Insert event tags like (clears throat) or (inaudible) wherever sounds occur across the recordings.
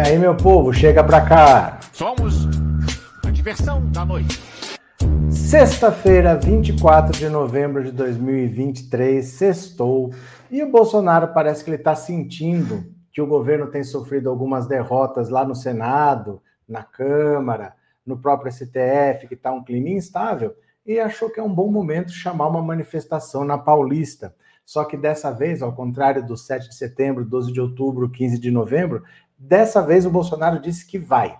aí, meu povo, chega pra cá. Somos a diversão da noite. Sexta-feira, 24 de novembro de 2023, sextou. E o Bolsonaro parece que ele está sentindo que o governo tem sofrido algumas derrotas lá no Senado, na Câmara, no próprio STF, que está um clima instável, e achou que é um bom momento chamar uma manifestação na Paulista. Só que dessa vez, ao contrário do 7 de setembro, 12 de outubro, 15 de novembro, dessa vez o Bolsonaro disse que vai.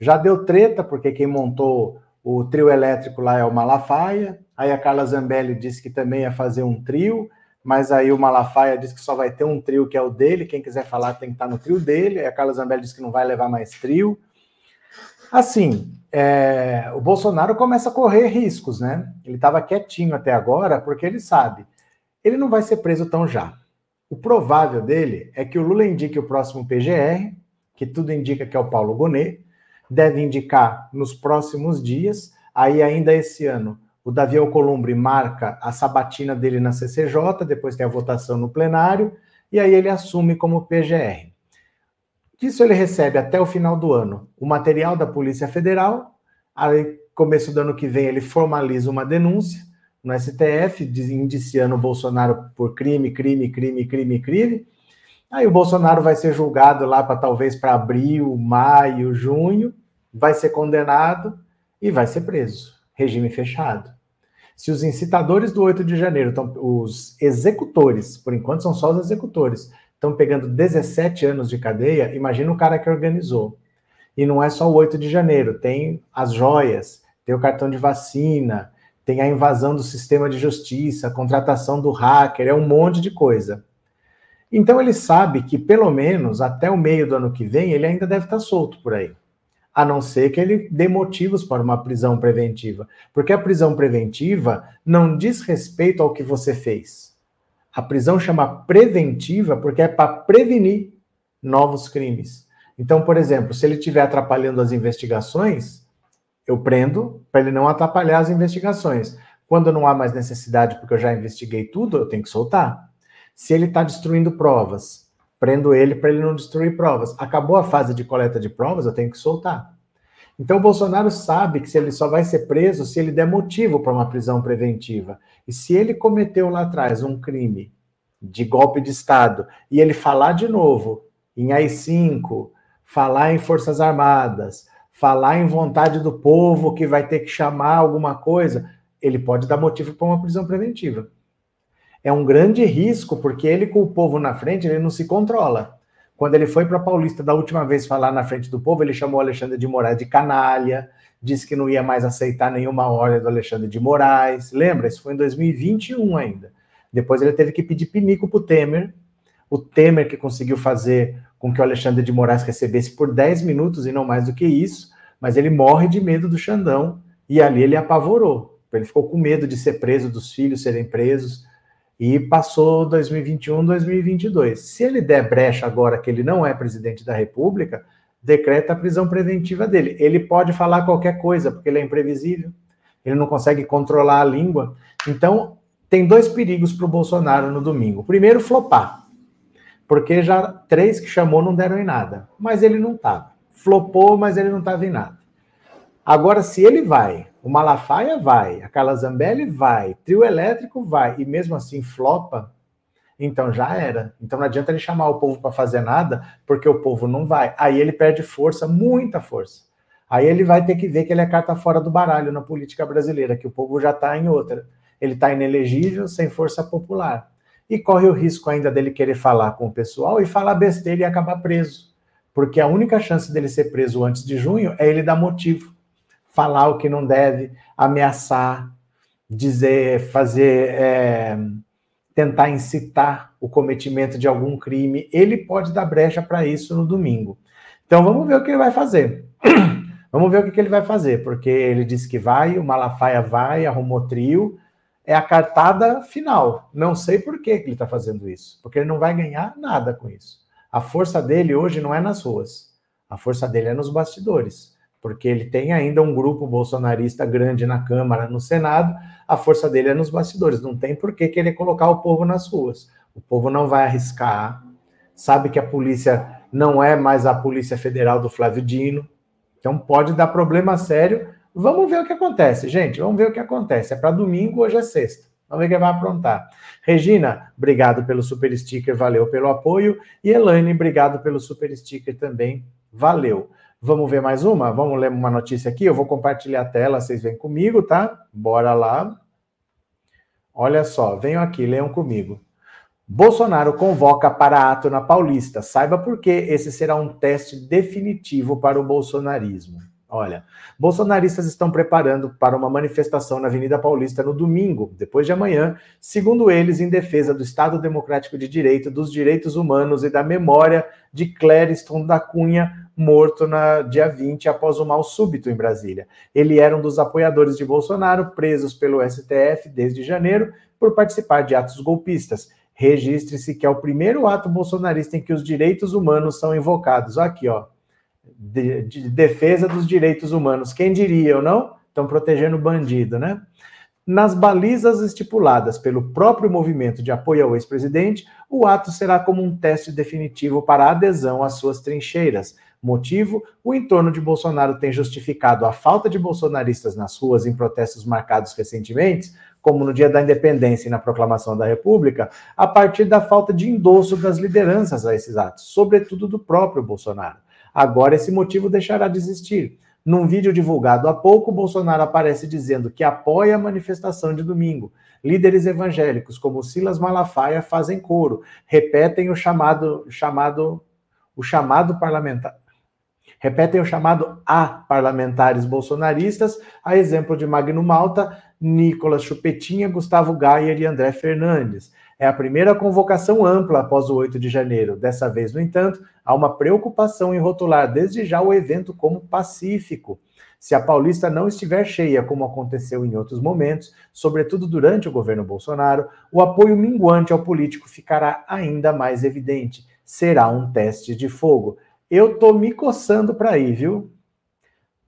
Já deu treta, porque quem montou o trio elétrico lá é o Malafaia. Aí a Carla Zambelli disse que também ia fazer um trio, mas aí o Malafaia disse que só vai ter um trio que é o dele. Quem quiser falar tem que estar no trio dele. Aí a Carla Zambelli disse que não vai levar mais trio. Assim, é, o Bolsonaro começa a correr riscos, né? Ele estava quietinho até agora, porque ele sabe, ele não vai ser preso tão já. O provável dele é que o Lula indique o próximo PGR, que tudo indica que é o Paulo Gonet, deve indicar nos próximos dias. Aí, ainda esse ano, o Davi Alcolumbre marca a sabatina dele na CCJ, depois tem a votação no plenário, e aí ele assume como PGR. Disso ele recebe até o final do ano o material da Polícia Federal, aí começo do ano que vem ele formaliza uma denúncia no STF, indiciando o Bolsonaro por crime, crime, crime, crime, crime, Aí o Bolsonaro vai ser julgado lá para talvez para abril, maio, junho, vai ser condenado e vai ser preso. Regime fechado. Se os incitadores do 8 de janeiro, estão, os executores, por enquanto são só os executores, estão pegando 17 anos de cadeia, imagina o cara que organizou. E não é só o 8 de janeiro, tem as joias, tem o cartão de vacina, tem a invasão do sistema de justiça, a contratação do hacker, é um monte de coisa. Então ele sabe que pelo menos até o meio do ano que vem ele ainda deve estar solto por aí. A não ser que ele dê motivos para uma prisão preventiva. Porque a prisão preventiva não diz respeito ao que você fez. A prisão chama preventiva porque é para prevenir novos crimes. Então, por exemplo, se ele estiver atrapalhando as investigações, eu prendo para ele não atrapalhar as investigações. Quando não há mais necessidade, porque eu já investiguei tudo, eu tenho que soltar. Se ele está destruindo provas, prendo ele para ele não destruir provas. Acabou a fase de coleta de provas, eu tenho que soltar. Então, o Bolsonaro sabe que se ele só vai ser preso se ele der motivo para uma prisão preventiva. E se ele cometeu lá atrás um crime de golpe de Estado e ele falar de novo em AI-5, falar em Forças Armadas, falar em vontade do povo que vai ter que chamar alguma coisa, ele pode dar motivo para uma prisão preventiva é um grande risco, porque ele com o povo na frente, ele não se controla. Quando ele foi para Paulista da última vez falar na frente do povo, ele chamou Alexandre de Moraes de canalha, disse que não ia mais aceitar nenhuma ordem do Alexandre de Moraes. Lembra? Isso foi em 2021 ainda. Depois ele teve que pedir pinico para o Temer. O Temer que conseguiu fazer com que o Alexandre de Moraes recebesse por 10 minutos e não mais do que isso, mas ele morre de medo do Xandão e ali ele apavorou. Ele ficou com medo de ser preso, dos filhos serem presos e passou 2021, 2022. Se ele der brecha agora que ele não é presidente da República, decreta a prisão preventiva dele. Ele pode falar qualquer coisa, porque ele é imprevisível, ele não consegue controlar a língua. Então, tem dois perigos para o Bolsonaro no domingo. Primeiro, flopar, porque já três que chamou não deram em nada, mas ele não estava. Flopou, mas ele não estava em nada. Agora, se ele vai o Malafaia vai, a Carla Zambelli vai, trio elétrico vai, e mesmo assim flopa, então já era. Então não adianta ele chamar o povo para fazer nada, porque o povo não vai. Aí ele perde força, muita força. Aí ele vai ter que ver que ele é carta fora do baralho na política brasileira, que o povo já está em outra. Ele está inelegível, sem força popular. E corre o risco ainda dele querer falar com o pessoal e falar besteira e acabar preso. Porque a única chance dele ser preso antes de junho é ele dar motivo falar o que não deve, ameaçar, dizer, fazer, é, tentar incitar o cometimento de algum crime, ele pode dar brecha para isso no domingo. Então vamos ver o que ele vai fazer. (clears throat) vamos ver o que ele vai fazer, porque ele disse que vai, o Malafaia vai, arrumou trio, é a cartada final. Não sei por que ele está fazendo isso, porque ele não vai ganhar nada com isso. A força dele hoje não é nas ruas, a força dele é nos bastidores porque ele tem ainda um grupo bolsonarista grande na Câmara, no Senado, a força dele é nos bastidores, não tem por que querer colocar o povo nas ruas. O povo não vai arriscar sabe que a polícia não é mais a Polícia Federal do Flávio Dino. Então pode dar problema sério. Vamos ver o que acontece, gente. Vamos ver o que acontece. É para domingo, hoje é sexta. Vamos ver quem vai aprontar. Regina, obrigado pelo super sticker, valeu pelo apoio. E Elaine, obrigado pelo super sticker também, valeu. Vamos ver mais uma? Vamos ler uma notícia aqui? Eu vou compartilhar a tela, vocês vêm comigo, tá? Bora lá. Olha só, venham aqui, leiam comigo. Bolsonaro convoca para ato na Paulista. Saiba por que esse será um teste definitivo para o bolsonarismo. Olha, bolsonaristas estão preparando para uma manifestação na Avenida Paulista no domingo, depois de amanhã, segundo eles, em defesa do Estado Democrático de Direito, dos direitos humanos e da memória de Clériston da Cunha, morto na dia 20 após um mal súbito em Brasília. Ele era um dos apoiadores de Bolsonaro, presos pelo STF desde janeiro por participar de atos golpistas. Registre-se que é o primeiro ato bolsonarista em que os direitos humanos são invocados. Aqui, ó. De, de defesa dos direitos humanos. Quem diria ou não? Estão protegendo o bandido, né? Nas balizas estipuladas pelo próprio movimento de apoio ao ex-presidente, o ato será como um teste definitivo para a adesão às suas trincheiras. Motivo: o entorno de Bolsonaro tem justificado a falta de bolsonaristas nas ruas em protestos marcados recentemente como no dia da independência e na proclamação da República, a partir da falta de endosso das lideranças a esses atos, sobretudo do próprio Bolsonaro. Agora esse motivo deixará de existir. Num vídeo divulgado há pouco, Bolsonaro aparece dizendo que apoia a manifestação de domingo. Líderes evangélicos como Silas Malafaia fazem coro, repetem o chamado chamado o chamado parlamentar repetem o chamado a parlamentares bolsonaristas, a exemplo de Magno Malta, Nicolas Chupetinha, Gustavo Gayer e André Fernandes. É a primeira convocação ampla após o 8 de janeiro. Dessa vez, no entanto, há uma preocupação em rotular desde já o evento como pacífico. Se a Paulista não estiver cheia, como aconteceu em outros momentos, sobretudo durante o governo Bolsonaro, o apoio minguante ao político ficará ainda mais evidente. Será um teste de fogo. Eu tô me coçando para ir, viu?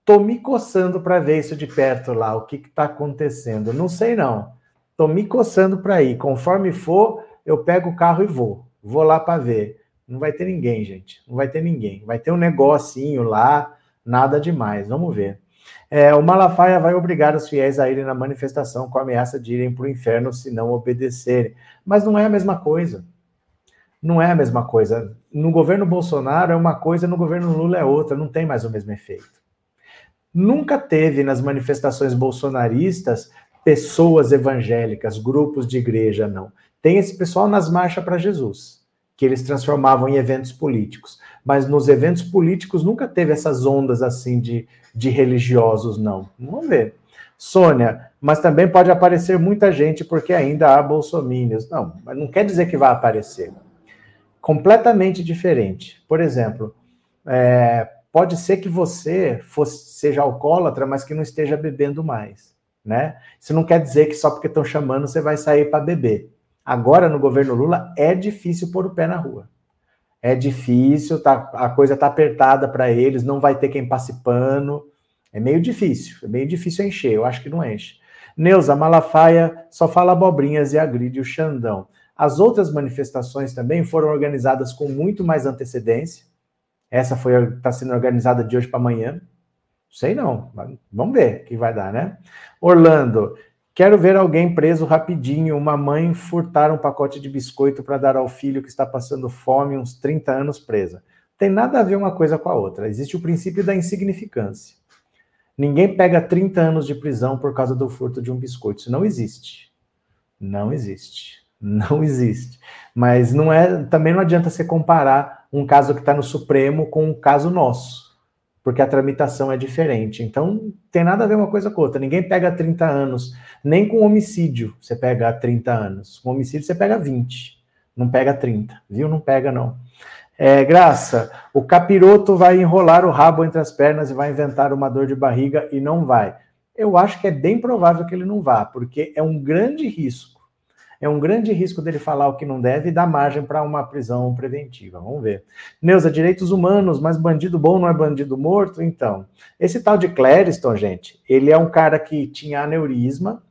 Tô me coçando para ver isso de perto lá, o que está acontecendo. Não sei não. Tô me coçando para ir. Conforme for, eu pego o carro e vou. Vou lá para ver. Não vai ter ninguém, gente. Não vai ter ninguém. Vai ter um negocinho lá, nada demais. Vamos ver. É, o Malafaia vai obrigar os fiéis a irem na manifestação com a ameaça de irem para o inferno se não obedecerem. Mas não é a mesma coisa. Não é a mesma coisa. No governo Bolsonaro é uma coisa, no governo Lula é outra. Não tem mais o mesmo efeito. Nunca teve nas manifestações bolsonaristas pessoas evangélicas, grupos de igreja, não. Tem esse pessoal nas marchas para Jesus, que eles transformavam em eventos políticos. Mas nos eventos políticos nunca teve essas ondas assim de, de religiosos, não. Vamos ver. Sônia, mas também pode aparecer muita gente porque ainda há bolsomínios. Não, não quer dizer que vai aparecer. Completamente diferente. Por exemplo, é, Pode ser que você fosse, seja alcoólatra, mas que não esteja bebendo mais, né? Isso não quer dizer que só porque estão chamando você vai sair para beber. Agora, no governo Lula, é difícil pôr o pé na rua. É difícil, tá, a coisa tá apertada para eles, não vai ter quem passe pano. É meio difícil, é meio difícil encher, eu acho que não enche. Neuza Malafaia só fala abobrinhas e agride o Xandão. As outras manifestações também foram organizadas com muito mais antecedência. Essa foi está sendo organizada de hoje para amanhã. Sei não, vamos ver o que vai dar, né? Orlando, quero ver alguém preso rapidinho. Uma mãe furtar um pacote de biscoito para dar ao filho que está passando fome, uns 30 anos presa. Tem nada a ver uma coisa com a outra. Existe o princípio da insignificância. Ninguém pega 30 anos de prisão por causa do furto de um biscoito. Isso não existe. Não existe. Não existe. Mas não é, também não adianta você comparar um caso que está no Supremo com um caso nosso, porque a tramitação é diferente. Então, tem nada a ver uma coisa com outra. Ninguém pega 30 anos, nem com homicídio você pega 30 anos. Com homicídio você pega 20, não pega 30, viu? Não pega, não. É, Graça, o capiroto vai enrolar o rabo entre as pernas e vai inventar uma dor de barriga e não vai. Eu acho que é bem provável que ele não vá, porque é um grande risco é um grande risco dele falar o que não deve e dar margem para uma prisão preventiva. Vamos ver. Neuza, direitos humanos, mas bandido bom não é bandido morto? Então, esse tal de Clériston, gente, ele é um cara que tinha aneurisma,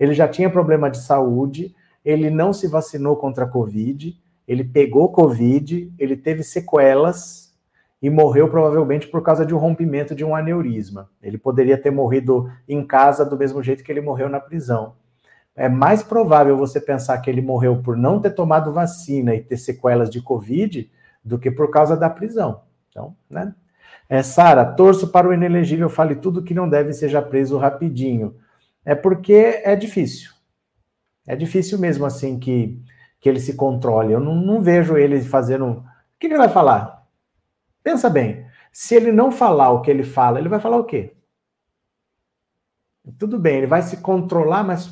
ele já tinha problema de saúde, ele não se vacinou contra a Covid, Ele pegou Covid, ele teve sequelas e morreu provavelmente por causa de um rompimento de um aneurisma. Ele poderia ter morrido em casa do mesmo jeito que ele morreu na prisão. É mais provável você pensar que ele morreu por não ter tomado vacina e ter sequelas de Covid do que por causa da prisão. Então, né? É, Sara, torço para o inelegível, fale tudo que não deve seja preso rapidinho. É porque é difícil. É difícil mesmo assim que, que ele se controle. Eu não, não vejo ele fazendo. O que, que ele vai falar? Pensa bem. Se ele não falar o que ele fala, ele vai falar o quê? Tudo bem, ele vai se controlar, mas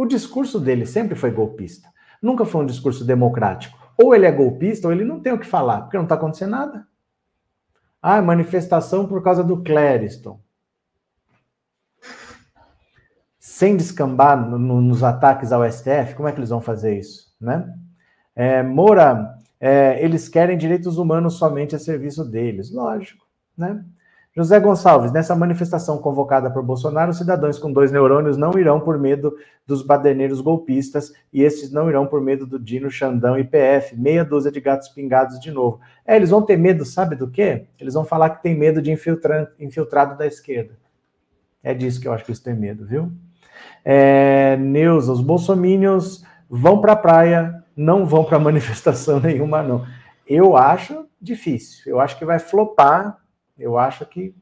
o discurso dele sempre foi golpista. Nunca foi um discurso democrático. Ou ele é golpista, ou ele não tem o que falar, porque não está acontecendo nada. Ah, manifestação por causa do Clériston. Sem descambar no, no, nos ataques ao STF, como é que eles vão fazer isso? Né? É, Moura, é, eles querem direitos humanos somente a serviço deles. Lógico. Né? José Gonçalves, nessa manifestação convocada por Bolsonaro, os cidadãos com dois neurônios não irão por medo dos baderneiros golpistas e esses não irão por medo do Dino, Xandão e PF, meia dúzia de gatos pingados de novo. É, eles vão ter medo, sabe do quê? Eles vão falar que tem medo de infiltrado da esquerda. É disso que eu acho que eles têm medo, viu? É, Neuza, os bolsomínios vão para a praia, não vão para (laughs) manifestação nenhuma, não. Eu acho difícil. Eu acho que vai flopar eu acho que.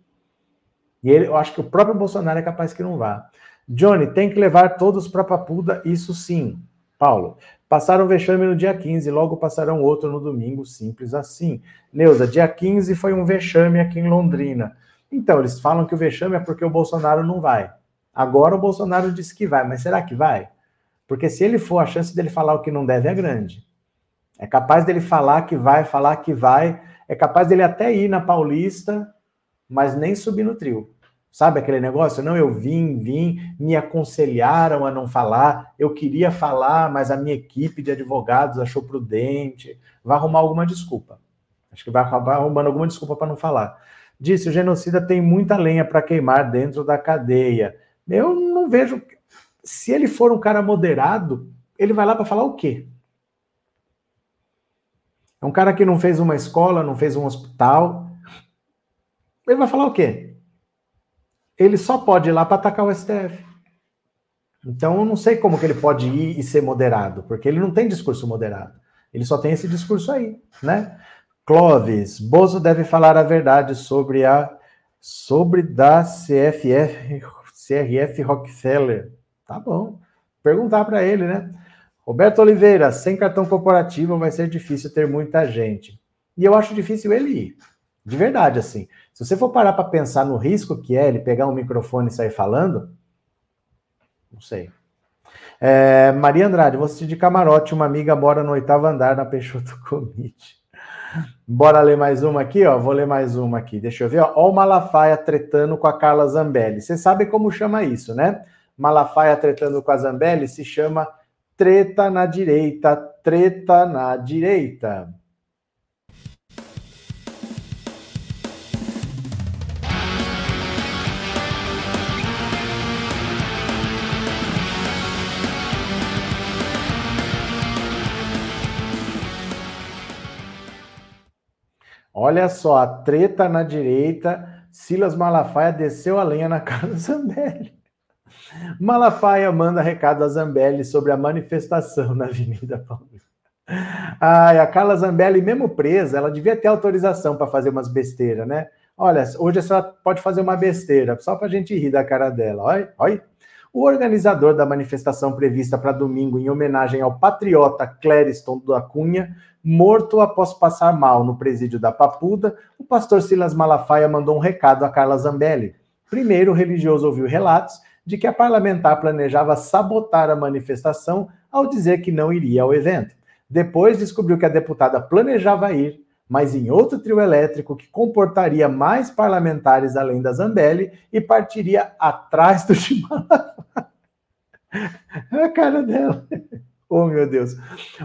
E ele, eu acho que o próprio Bolsonaro é capaz que não vá. Johnny, tem que levar todos para Papuda, isso sim. Paulo, passaram vexame no dia 15, logo passarão outro no domingo, simples assim. Neuza, dia 15 foi um vexame aqui em Londrina. Então, eles falam que o vexame é porque o Bolsonaro não vai. Agora o Bolsonaro disse que vai, mas será que vai? Porque se ele for, a chance dele falar o que não deve é grande. É capaz dele falar que vai, falar que vai, é capaz dele até ir na Paulista, mas nem subir no trio. Sabe aquele negócio? Não, eu vim, vim, me aconselharam a não falar, eu queria falar, mas a minha equipe de advogados achou prudente. Vai arrumar alguma desculpa. Acho que vai acabar arrumando alguma desculpa para não falar. Disse: o genocida tem muita lenha para queimar dentro da cadeia. Eu não vejo. Se ele for um cara moderado, ele vai lá para falar o quê? É um cara que não fez uma escola, não fez um hospital. Ele vai falar o quê? Ele só pode ir lá para atacar o STF. Então eu não sei como que ele pode ir e ser moderado, porque ele não tem discurso moderado. Ele só tem esse discurso aí, né? Clóvis, Bozo deve falar a verdade sobre a sobre da CFF, CRF Rockefeller. Tá bom. Perguntar para ele, né? Roberto Oliveira, sem cartão corporativo vai ser difícil ter muita gente. E eu acho difícil ele ir. De verdade, assim. Se você for parar para pensar no risco que é ele pegar um microfone e sair falando, não sei. É, Maria Andrade, você de camarote, uma amiga mora no oitavo andar na Peixoto (laughs) Comite. Bora ler mais uma aqui, ó. Vou ler mais uma aqui. Deixa eu ver, ó. Ó o Malafaia tretando com a Carla Zambelli. Você sabe como chama isso, né? Malafaia tretando com a Zambelli se chama treta na direita, treta na direita. Olha só, a treta na direita, Silas Malafaia desceu a lenha na (laughs) casa do Zambelli. Malafaia manda recado a Zambelli sobre a manifestação na Avenida Paulista. Ai, a Carla Zambelli, mesmo presa, ela devia ter autorização para fazer umas besteiras, né? Olha, hoje a senhora pode fazer uma besteira, só para a gente rir da cara dela. Olha, olha. O organizador da manifestação prevista para domingo, em homenagem ao patriota Clériston da Cunha, morto após passar mal no presídio da Papuda, o pastor Silas Malafaia mandou um recado a Carla Zambelli. Primeiro, o religioso ouviu relatos de que a parlamentar planejava sabotar a manifestação ao dizer que não iria ao evento. Depois descobriu que a deputada planejava ir, mas em outro trio elétrico que comportaria mais parlamentares além da Zambelli e partiria atrás do (laughs) Chimalafá. a cara dela. Oh, meu Deus.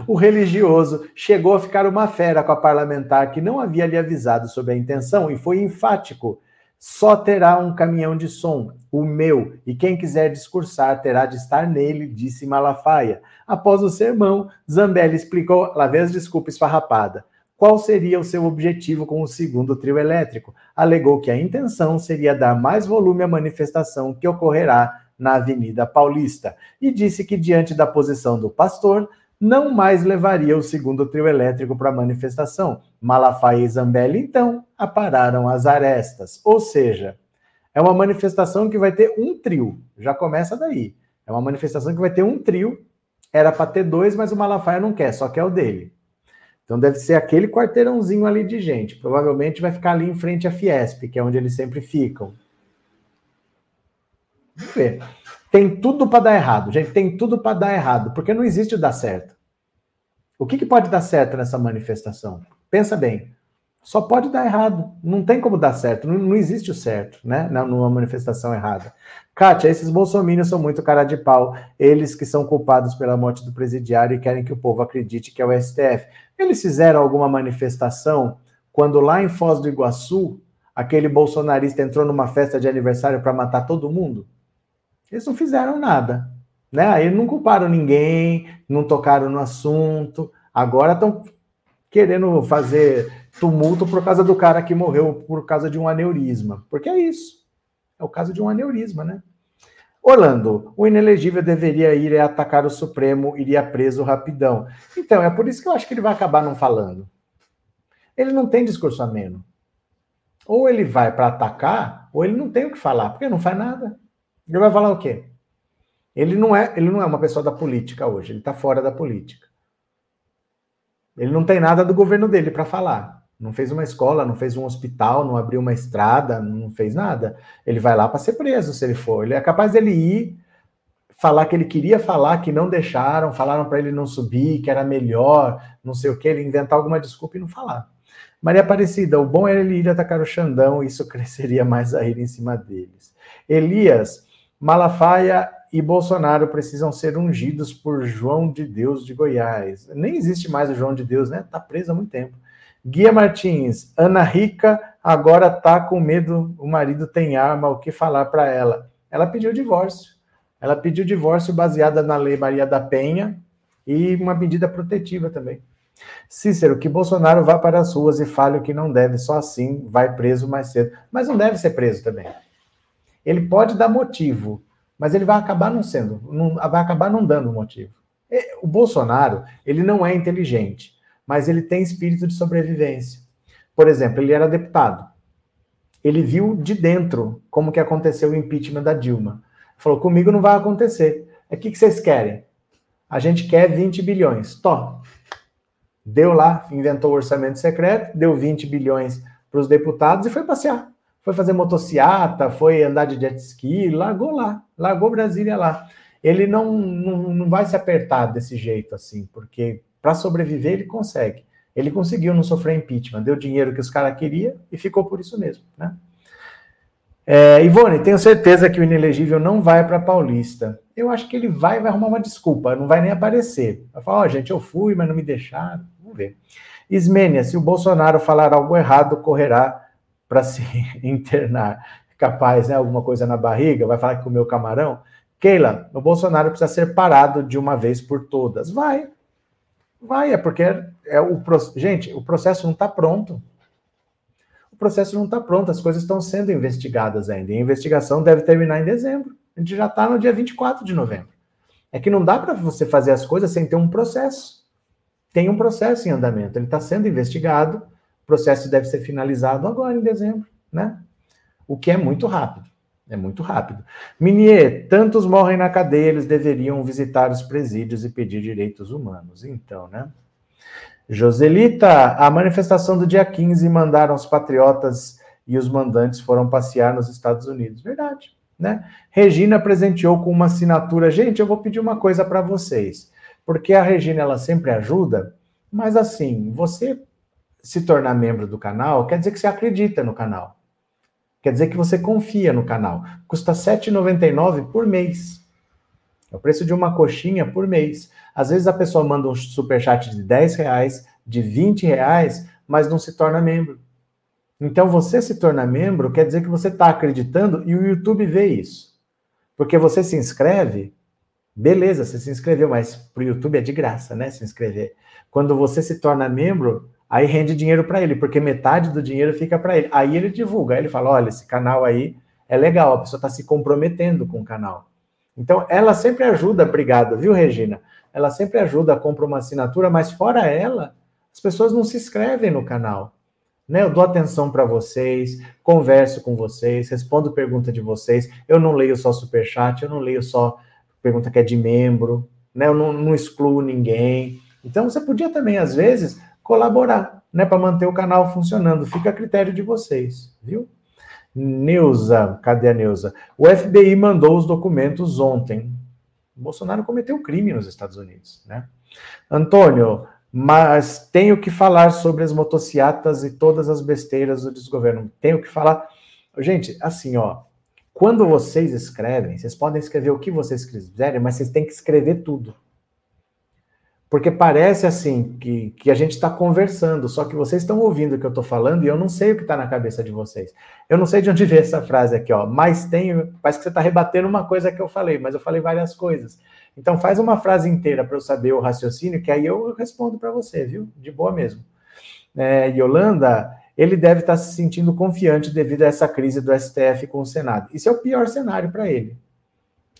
O religioso chegou a ficar uma fera com a parlamentar que não havia lhe avisado sobre a intenção e foi enfático Só terá um caminhão de som, o meu, e quem quiser discursar terá de estar nele, disse Malafaia. Após o sermão, Zambelli explicou, lá vez desculpa esfarrapada, qual seria o seu objetivo com o segundo trio elétrico. Alegou que a intenção seria dar mais volume à manifestação que ocorrerá na Avenida Paulista e disse que, diante da posição do pastor, não mais levaria o segundo trio elétrico para a manifestação. Malafaia e Zambelli, então, apararam as arestas. Ou seja, é uma manifestação que vai ter um trio, já começa daí. É uma manifestação que vai ter um trio, era para ter dois, mas o Malafaia não quer, só quer o dele. Então deve ser aquele quarteirãozinho ali de gente. Provavelmente vai ficar ali em frente à Fiesp, que é onde eles sempre ficam. Vamos ver. Tem tudo para dar errado, gente. Tem tudo para dar errado, porque não existe dar certo. O que, que pode dar certo nessa manifestação? Pensa bem. Só pode dar errado. Não tem como dar certo. Não, não existe o certo, né? Numa manifestação errada. Kátia, esses bolsominions são muito cara de pau. Eles que são culpados pela morte do presidiário e querem que o povo acredite que é o STF. Eles fizeram alguma manifestação quando lá em Foz do Iguaçu, aquele bolsonarista entrou numa festa de aniversário para matar todo mundo? Eles não fizeram nada. Né? Aí não culparam ninguém, não tocaram no assunto. Agora estão querendo fazer tumulto por causa do cara que morreu por causa de um aneurisma. Porque é isso. É o caso de um aneurisma, né? Orlando, o inelegível deveria ir atacar o Supremo, iria preso rapidão. Então, é por isso que eu acho que ele vai acabar não falando. Ele não tem discurso ameno. Ou ele vai para atacar, ou ele não tem o que falar, porque não faz nada. Ele vai falar o quê? Ele não é, ele não é uma pessoa da política hoje, ele está fora da política. Ele não tem nada do governo dele para falar. Não fez uma escola, não fez um hospital, não abriu uma estrada, não fez nada. Ele vai lá para ser preso se ele for. Ele é capaz dele ir falar que ele queria falar, que não deixaram, falaram para ele não subir, que era melhor, não sei o que, ele inventar alguma desculpa e não falar. Maria Aparecida, o bom era ele ir atacar o Xandão, isso (laughs) cresceria mais a ir em cima deles. Elias, Malafaia e Bolsonaro precisam ser ungidos por João de Deus de Goiás. Nem existe mais o João de Deus, né? Tá preso há muito tempo. Guia Martins, Ana Rica agora tá com medo, o marido tem arma, o que falar para ela? Ela pediu divórcio. Ela pediu divórcio baseada na Lei Maria da Penha e uma medida protetiva também. Cícero, que Bolsonaro vá para as ruas e fale o que não deve, só assim vai preso mais cedo. Mas não deve ser preso também. Ele pode dar motivo, mas ele vai acabar não sendo, não, vai acabar não dando motivo. O Bolsonaro, ele não é inteligente mas ele tem espírito de sobrevivência. Por exemplo, ele era deputado. Ele viu de dentro como que aconteceu o impeachment da Dilma. Falou: comigo não vai acontecer. O que, que vocês querem? A gente quer 20 bilhões. Tó. Deu lá, inventou o orçamento secreto, deu 20 bilhões para os deputados e foi passear. Foi fazer motociata, foi andar de jet ski, largou lá, largou Brasília lá. Ele não, não, não vai se apertar desse jeito assim, porque para sobreviver, ele consegue. Ele conseguiu não sofrer impeachment, deu dinheiro que os caras queriam e ficou por isso mesmo. Né? É, Ivone, tenho certeza que o inelegível não vai para Paulista. Eu acho que ele vai vai arrumar uma desculpa, não vai nem aparecer. Vai falar, ó, oh, gente, eu fui, mas não me deixaram. Vamos ver. Ismênia, se o Bolsonaro falar algo errado, correrá para se (laughs) internar. Capaz, né? Alguma coisa na barriga, vai falar que comeu camarão. Keila, o Bolsonaro precisa ser parado de uma vez por todas. Vai, Vai, é porque é, é o gente, o processo não está pronto. O processo não está pronto, as coisas estão sendo investigadas ainda. E a investigação deve terminar em dezembro. A gente já está no dia 24 de novembro. É que não dá para você fazer as coisas sem ter um processo. Tem um processo em andamento, ele está sendo investigado, o processo deve ser finalizado agora em dezembro, né? O que é muito rápido. É muito rápido. Minier, tantos morrem na cadeia, eles deveriam visitar os presídios e pedir direitos humanos. Então, né? Joselita, a manifestação do dia 15 mandaram os patriotas e os mandantes foram passear nos Estados Unidos. Verdade, né? Regina presenteou com uma assinatura. Gente, eu vou pedir uma coisa para vocês, porque a Regina ela sempre ajuda, mas assim, você se tornar membro do canal quer dizer que você acredita no canal. Quer dizer que você confia no canal. Custa R$ 7,99 por mês. É o preço de uma coxinha por mês. Às vezes a pessoa manda um superchat de 10 reais, de 20 reais, mas não se torna membro. Então, você se torna membro quer dizer que você está acreditando e o YouTube vê isso. Porque você se inscreve, beleza, você se inscreveu, mas para o YouTube é de graça, né? Se inscrever. Quando você se torna membro, aí rende dinheiro para ele, porque metade do dinheiro fica para ele. Aí ele divulga, aí ele fala: olha, esse canal aí é legal, a pessoa está se comprometendo com o canal. Então, ela sempre ajuda, obrigado, viu, Regina? Ela sempre ajuda, compra uma assinatura, mas fora ela, as pessoas não se inscrevem no canal. Né? Eu dou atenção para vocês, converso com vocês, respondo pergunta de vocês. Eu não leio só superchat, eu não leio só pergunta que é de membro, né? Eu não, não excluo ninguém. Então você podia também, às vezes, colaborar, né? Para manter o canal funcionando. Fica a critério de vocês, viu? Neuza, cadê a Neuza? O FBI mandou os documentos ontem. O Bolsonaro cometeu crime nos Estados Unidos, né? Antônio, mas tenho que falar sobre as motocicletas e todas as besteiras do desgoverno. Tenho que falar. Gente, assim, ó, quando vocês escrevem, vocês podem escrever o que vocês quiserem, mas vocês têm que escrever tudo. Porque parece assim que, que a gente está conversando, só que vocês estão ouvindo o que eu estou falando e eu não sei o que está na cabeça de vocês. Eu não sei de onde (laughs) veio essa frase aqui, ó. Mas tenho. Parece que você está rebatendo uma coisa que eu falei, mas eu falei várias coisas. Então faz uma frase inteira para eu saber o raciocínio, que aí eu respondo para você, viu? De boa mesmo. É, Yolanda, ele deve estar tá se sentindo confiante devido a essa crise do STF com o Senado. Isso é o pior cenário para ele.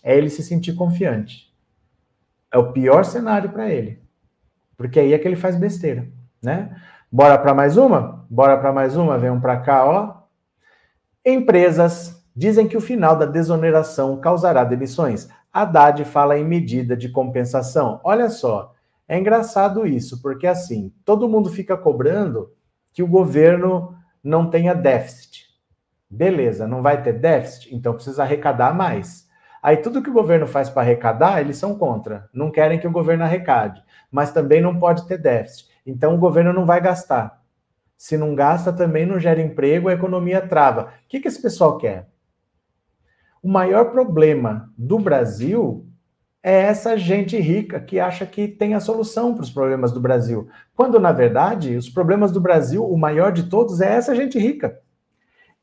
É ele se sentir confiante. É o pior cenário para ele. Porque aí é que ele faz besteira, né? Bora para mais uma? Bora para mais uma? Venham para cá, ó. Empresas dizem que o final da desoneração causará demissões. Haddad fala em medida de compensação. Olha só, é engraçado isso, porque assim, todo mundo fica cobrando que o governo não tenha déficit. Beleza, não vai ter déficit, então precisa arrecadar mais. Aí tudo que o governo faz para arrecadar, eles são contra. Não querem que o governo arrecade, mas também não pode ter déficit. Então o governo não vai gastar. Se não gasta, também não gera emprego, a economia trava. O que, que esse pessoal quer? O maior problema do Brasil é essa gente rica que acha que tem a solução para os problemas do Brasil. Quando, na verdade, os problemas do Brasil, o maior de todos, é essa gente rica.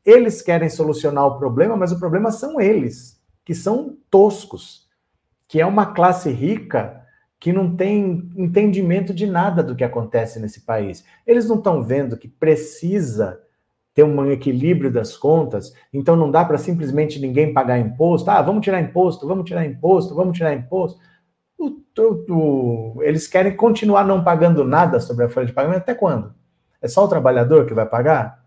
Eles querem solucionar o problema, mas o problema são eles, que são toscos, que é uma classe rica que não tem entendimento de nada do que acontece nesse país. Eles não estão vendo que precisa ter um equilíbrio das contas, então não dá para simplesmente ninguém pagar imposto. Ah, vamos tirar imposto, vamos tirar imposto, vamos tirar imposto. O, o, o, eles querem continuar não pagando nada sobre a folha de pagamento até quando? É só o trabalhador que vai pagar?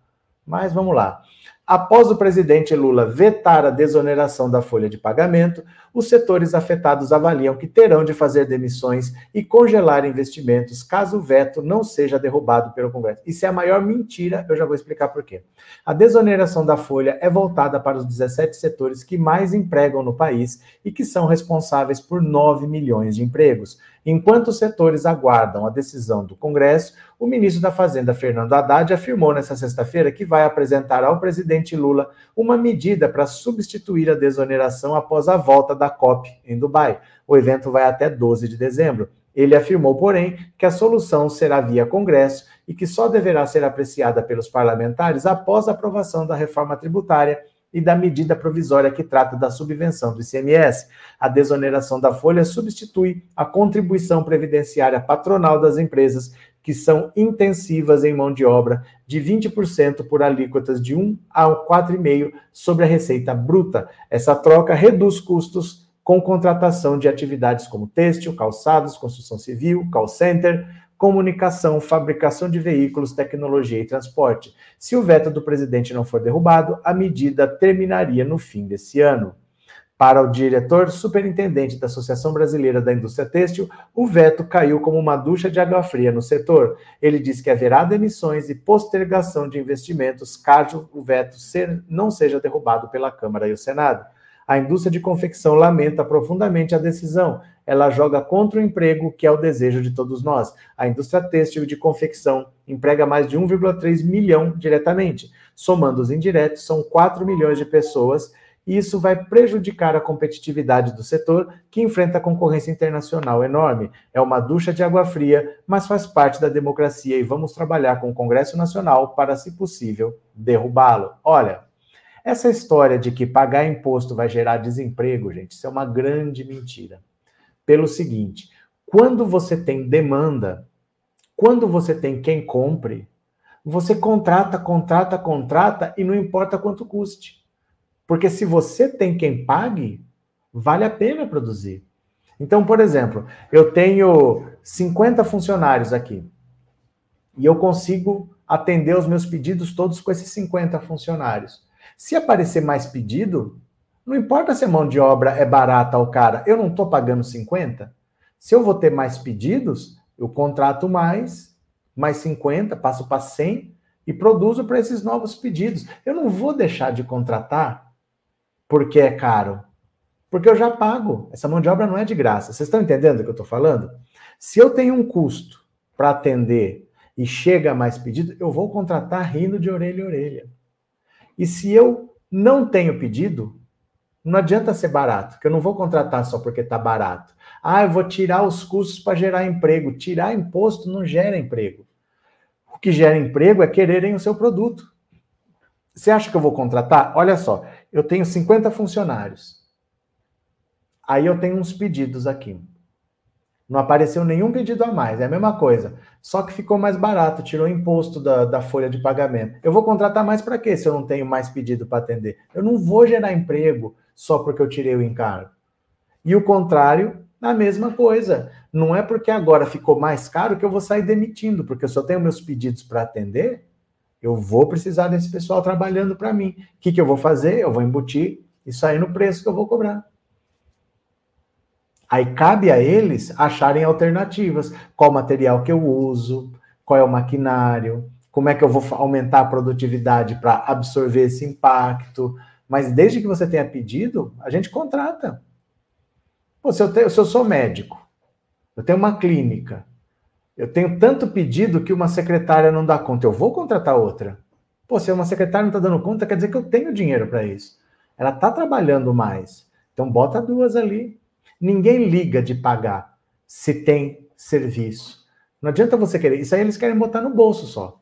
Mas vamos lá. Após o presidente Lula vetar a desoneração da folha de pagamento, os setores afetados avaliam que terão de fazer demissões e congelar investimentos caso o veto não seja derrubado pelo Congresso. Isso é a maior mentira, eu já vou explicar por quê. A desoneração da folha é voltada para os 17 setores que mais empregam no país e que são responsáveis por 9 milhões de empregos. Enquanto os setores aguardam a decisão do Congresso, o ministro da Fazenda, Fernando Haddad, afirmou nesta sexta-feira que vai apresentar ao presidente Lula uma medida para substituir a desoneração após a volta da COP em Dubai. O evento vai até 12 de dezembro. Ele afirmou, porém, que a solução será via Congresso e que só deverá ser apreciada pelos parlamentares após a aprovação da reforma tributária e da medida provisória que trata da subvenção do ICMS. A desoneração da folha substitui a contribuição previdenciária patronal das empresas que são intensivas em mão de obra de 20% por alíquotas de 1 a 4,5 sobre a receita bruta. Essa troca reduz custos com contratação de atividades como têxtil, calçados, construção civil, call center, comunicação, fabricação de veículos, tecnologia e transporte. Se o veto do presidente não for derrubado, a medida terminaria no fim desse ano. Para o diretor superintendente da Associação Brasileira da Indústria Têxtil, o veto caiu como uma ducha de água fria no setor. Ele diz que haverá demissões e postergação de investimentos caso o veto ser, não seja derrubado pela Câmara e o Senado. A indústria de confecção lamenta profundamente a decisão, ela joga contra o emprego, que é o desejo de todos nós. A indústria têxtil de confecção emprega mais de 1,3 milhão diretamente. Somando os indiretos, são 4 milhões de pessoas e isso vai prejudicar a competitividade do setor, que enfrenta concorrência internacional enorme. É uma ducha de água fria, mas faz parte da democracia e vamos trabalhar com o Congresso Nacional para, se possível, derrubá-lo. Olha, essa história de que pagar imposto vai gerar desemprego, gente, isso é uma grande mentira. Pelo seguinte, quando você tem demanda, quando você tem quem compre, você contrata, contrata, contrata e não importa quanto custe. Porque se você tem quem pague, vale a pena produzir. Então, por exemplo, eu tenho 50 funcionários aqui e eu consigo atender os meus pedidos todos com esses 50 funcionários. Se aparecer mais pedido, não importa se a mão de obra é barata ou cara, eu não estou pagando 50. Se eu vou ter mais pedidos, eu contrato mais, mais 50, passo para 100 e produzo para esses novos pedidos. Eu não vou deixar de contratar porque é caro? Porque eu já pago. Essa mão de obra não é de graça. Vocês estão entendendo o que eu estou falando? Se eu tenho um custo para atender e chega mais pedido, eu vou contratar rindo de orelha a orelha. E se eu não tenho pedido, não adianta ser barato, que eu não vou contratar só porque está barato. Ah, eu vou tirar os custos para gerar emprego. Tirar imposto não gera emprego. O que gera emprego é quererem o seu produto. Você acha que eu vou contratar? Olha só, eu tenho 50 funcionários. Aí eu tenho uns pedidos aqui. Não apareceu nenhum pedido a mais, é a mesma coisa. Só que ficou mais barato, tirou imposto da, da folha de pagamento. Eu vou contratar mais para quê se eu não tenho mais pedido para atender? Eu não vou gerar emprego só porque eu tirei o encargo. E o contrário, a mesma coisa. Não é porque agora ficou mais caro que eu vou sair demitindo, porque eu só tenho meus pedidos para atender eu vou precisar desse pessoal trabalhando para mim. O que, que eu vou fazer? Eu vou embutir isso aí no preço que eu vou cobrar. Aí cabe a eles acharem alternativas. Qual material que eu uso, qual é o maquinário, como é que eu vou aumentar a produtividade para absorver esse impacto. Mas desde que você tenha pedido, a gente contrata. Pô, se eu, se eu sou médico, eu tenho uma clínica, eu tenho tanto pedido que uma secretária não dá conta. Eu vou contratar outra. Pô, se uma secretária não está dando conta, quer dizer que eu tenho dinheiro para isso. Ela está trabalhando mais. Então, bota duas ali. Ninguém liga de pagar se tem serviço. Não adianta você querer. Isso aí eles querem botar no bolso só.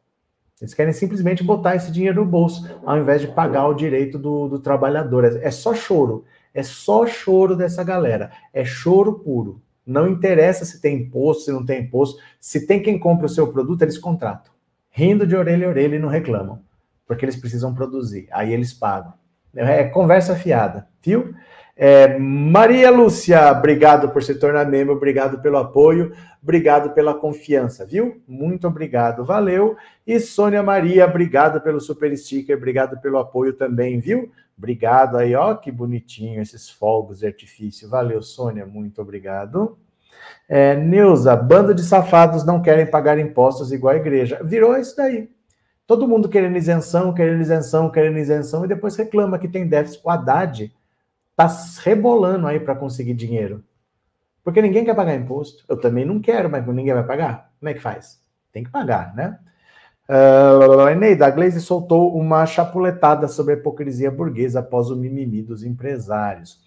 Eles querem simplesmente botar esse dinheiro no bolso, ao invés de pagar o direito do, do trabalhador. É, é só choro. É só choro dessa galera. É choro puro. Não interessa se tem imposto, se não tem imposto. Se tem quem compra o seu produto, eles contratam. Rindo de orelha a orelha e não reclamam. Porque eles precisam produzir. Aí eles pagam. É conversa fiada, viu? É, Maria Lúcia, obrigado por se tornar membro, obrigado pelo apoio, obrigado pela confiança, viu? Muito obrigado, valeu. E Sônia Maria, obrigado pelo super sticker, obrigado pelo apoio também, viu? Obrigado aí, ó, que bonitinho esses fogos de artifício. Valeu, Sônia, muito obrigado. É, Neuza, bando de safados não querem pagar impostos igual a igreja. Virou isso daí. Todo mundo querendo isenção, querendo isenção, querendo isenção, e depois reclama que tem déficit. O Haddad tá rebolando aí para conseguir dinheiro. Porque ninguém quer pagar imposto. Eu também não quero, mas ninguém vai pagar. Como é que faz? Tem que pagar, né? Uh, Eneida, a Glaze soltou uma chapuletada sobre a hipocrisia burguesa após o mimimi dos empresários.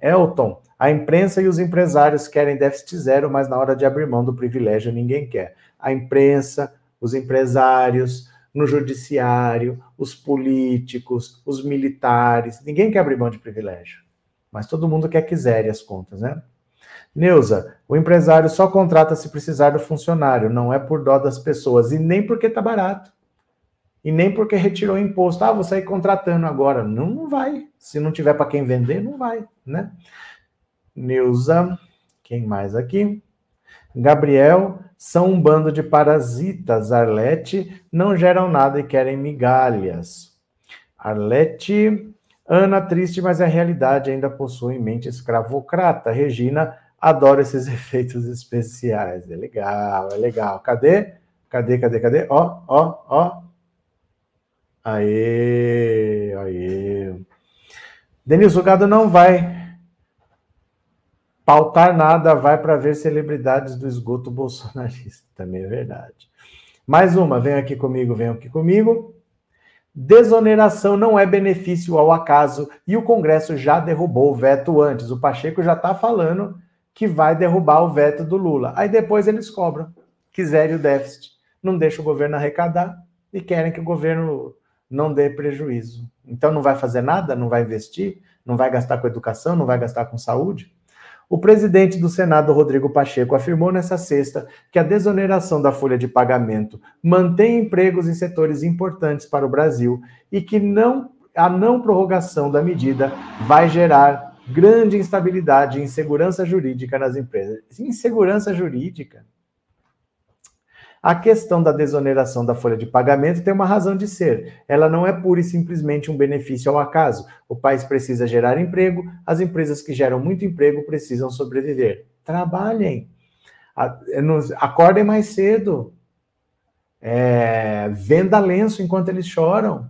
Elton, a imprensa e os empresários querem déficit zero, mas na hora de abrir mão do privilégio ninguém quer. A imprensa, os empresários, no judiciário, os políticos, os militares, ninguém quer abrir mão de privilégio. Mas todo mundo quer que zere as contas, né? Neuza, o empresário só contrata se precisar do funcionário, não é por dó das pessoas, e nem porque tá barato. E nem porque retirou imposto. Ah, vou sair contratando agora. Não, não vai. Se não tiver para quem vender, não vai, né? Neuza, quem mais aqui? Gabriel, são um bando de parasitas. Arlete, não geram nada e querem migalhas. Arlete, Ana, triste, mas a realidade ainda possui mente escravocrata. Regina, Adoro esses (laughs) efeitos especiais. É legal, é legal. Cadê? Cadê, cadê, cadê? Ó, ó, ó. Aê, aê. Denilson, o gado não vai pautar nada, vai para ver celebridades do esgoto bolsonarista. (laughs) Também é verdade. Mais uma, vem aqui comigo, vem aqui comigo. Desoneração não é benefício ao acaso e o Congresso já derrubou o veto antes. O Pacheco já está falando que vai derrubar o veto do Lula. Aí depois eles cobram, quiserem o déficit. Não deixa o governo arrecadar e querem que o governo não dê prejuízo. Então não vai fazer nada, não vai investir, não vai gastar com educação, não vai gastar com saúde. O presidente do Senado, Rodrigo Pacheco, afirmou nessa sexta que a desoneração da folha de pagamento mantém empregos em setores importantes para o Brasil e que não, a não prorrogação da medida vai gerar grande instabilidade e insegurança jurídica nas empresas. Insegurança jurídica? A questão da desoneração da folha de pagamento tem uma razão de ser. Ela não é pura e simplesmente um benefício ao acaso. O país precisa gerar emprego, as empresas que geram muito emprego precisam sobreviver. Trabalhem. É, acordem mais cedo. É, venda lenço enquanto eles choram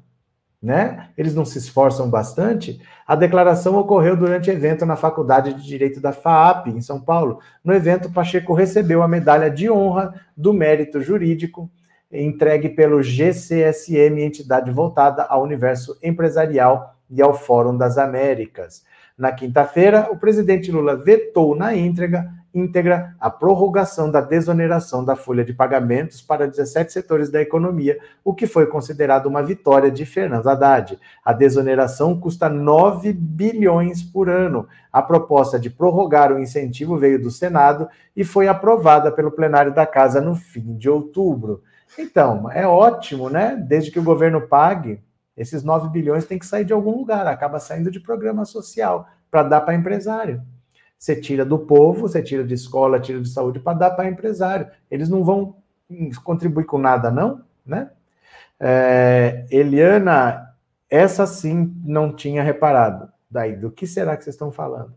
né? Eles não se esforçam bastante. A declaração ocorreu durante evento na Faculdade de Direito da FAAP, em São Paulo. No evento, Pacheco recebeu a medalha de honra do mérito jurídico, entregue pelo GCSM, entidade voltada ao universo empresarial e ao Fórum das Américas. Na quinta-feira, o presidente Lula vetou na íntegra íntegra a prorrogação da desoneração da folha de pagamentos para 17 setores da economia, o que foi considerado uma vitória de Fernando Haddad. A desoneração custa 9 bilhões por ano. A proposta de prorrogar o incentivo veio do Senado e foi aprovada pelo plenário da Casa no fim de outubro. Então, é ótimo, né? Desde que o governo pague, esses 9 bilhões tem que sair de algum lugar, acaba saindo de programa social para dar para empresário. Você tira do povo, você tira de escola, tira de saúde para dar para empresário. Eles não vão contribuir com nada, não, né? É, Eliana, essa sim não tinha reparado. Daí, do que será que vocês estão falando?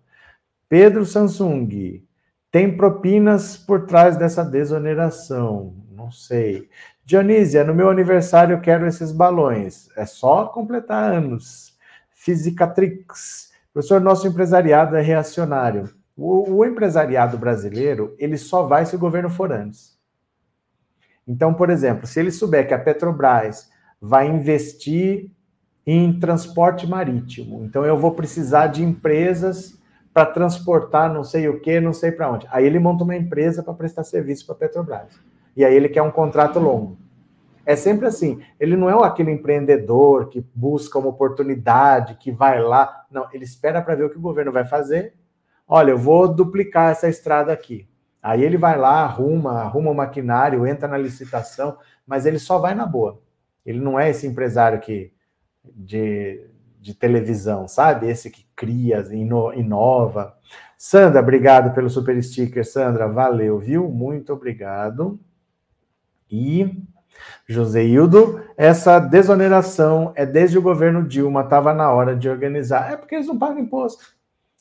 Pedro Samsung, tem propinas por trás dessa desoneração? Não sei. Dionísia, no meu aniversário eu quero esses balões. É só completar anos. Fisicatrix, Professor, nosso empresariado é reacionário. O, o, empresariado brasileiro, ele só vai se o governo for antes. Então, por exemplo, se ele souber que a Petrobras vai investir em transporte marítimo, então eu vou precisar de empresas para transportar não sei o que, não sei para onde. Aí ele monta uma empresa para prestar serviço para a Petrobras. E aí ele quer um contrato longo. É sempre assim. Ele não é aquele empreendedor que busca uma oportunidade, que vai lá. Não, ele espera para ver o que o governo vai fazer. Olha, eu vou duplicar essa estrada aqui. Aí ele vai lá, arruma, arruma o maquinário, entra na licitação, mas ele só vai na boa. Ele não é esse empresário que de, de televisão, sabe? Esse que cria, ino, inova. Sandra, obrigado pelo super sticker, Sandra, valeu, viu? Muito obrigado. E Joseildo, essa desoneração é desde o governo Dilma, estava na hora de organizar. É porque eles não pagam imposto.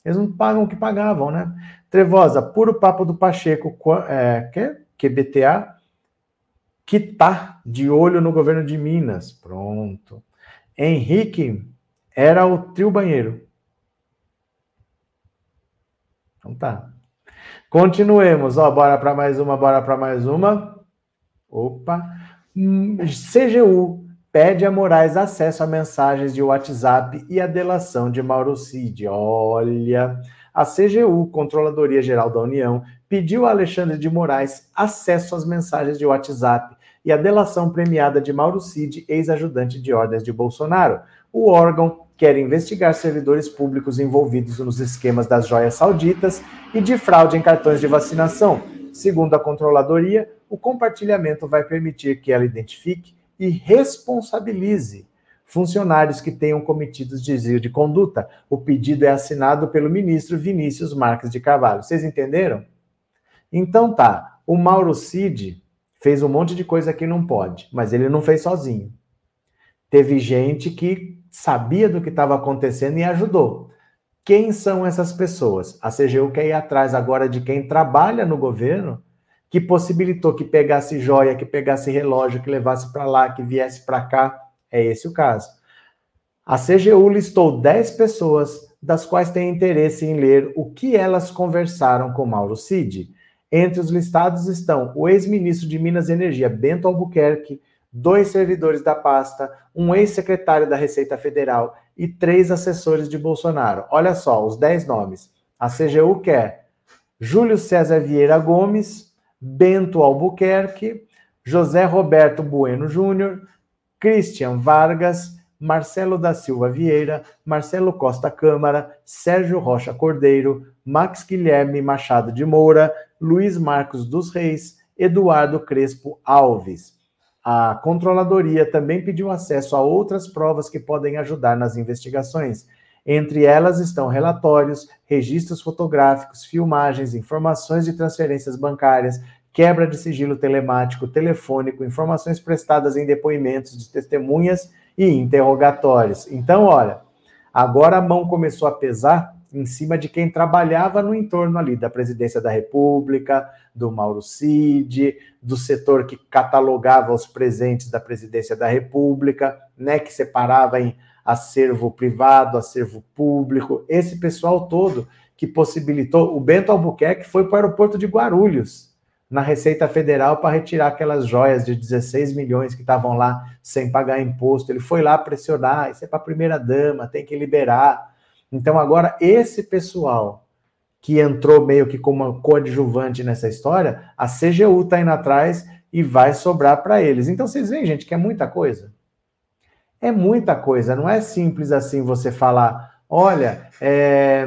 Eles não pagam o que pagavam, né? Trevosa, puro papo do Pacheco, é, que, QBTA, que tá de olho no governo de Minas. Pronto. Henrique era o trio banheiro. Então tá. Continuemos. Ó, bora para mais uma, bora para mais uma. Opa. CGU pede a Moraes acesso a mensagens de WhatsApp e a delação de Mauro Cid. Olha, a CGU, Controladoria Geral da União, pediu a Alexandre de Moraes acesso às mensagens de WhatsApp e a delação premiada de Mauro Cid, ex-ajudante de ordens de Bolsonaro. O órgão quer investigar servidores públicos envolvidos nos esquemas das joias sauditas e de fraude em cartões de vacinação. Segundo a controladoria, o compartilhamento vai permitir que ela identifique e responsabilize funcionários que tenham cometido desvio de conduta. O pedido é assinado pelo ministro Vinícius Marques de Carvalho. Vocês entenderam? Então tá, o Mauro Cid fez um monte de coisa que não pode, mas ele não fez sozinho. Teve gente que sabia do que estava acontecendo e ajudou. Quem são essas pessoas? A CGU quer ir atrás agora de quem trabalha no governo que possibilitou que pegasse joia, que pegasse relógio, que levasse para lá, que viesse para cá. É esse o caso. A CGU listou 10 pessoas das quais tem interesse em ler o que elas conversaram com Mauro Cid. Entre os listados estão o ex-ministro de Minas e Energia, Bento Albuquerque, dois servidores da pasta, um ex-secretário da Receita Federal e três assessores de Bolsonaro. Olha só, os dez nomes. A CGU quer Júlio César Vieira Gomes, Bento Albuquerque, José Roberto Bueno Júnior, Christian Vargas, Marcelo da Silva Vieira, Marcelo Costa Câmara, Sérgio Rocha Cordeiro, Max Guilherme Machado de Moura, Luiz Marcos dos Reis, Eduardo Crespo Alves. A controladoria também pediu acesso a outras provas que podem ajudar nas investigações. Entre elas estão relatórios, registros fotográficos, filmagens, informações de transferências bancárias, quebra de sigilo telemático, telefônico, informações prestadas em depoimentos de testemunhas e interrogatórios. Então, olha, agora a mão começou a pesar em cima de quem trabalhava no entorno ali da presidência da República, do Mauro Cid, do setor que catalogava os presentes da presidência da República, né, que separava em acervo privado, acervo público, esse pessoal todo que possibilitou, o Bento Albuquerque foi para o aeroporto de Guarulhos, na Receita Federal para retirar aquelas joias de 16 milhões que estavam lá sem pagar imposto. Ele foi lá pressionar, isso é para a primeira dama, tem que liberar. Então agora esse pessoal que entrou meio que como coadjuvante nessa história, a CGU está indo atrás e vai sobrar para eles. Então vocês veem, gente, que é muita coisa. É muita coisa, não é simples assim você falar, olha, é,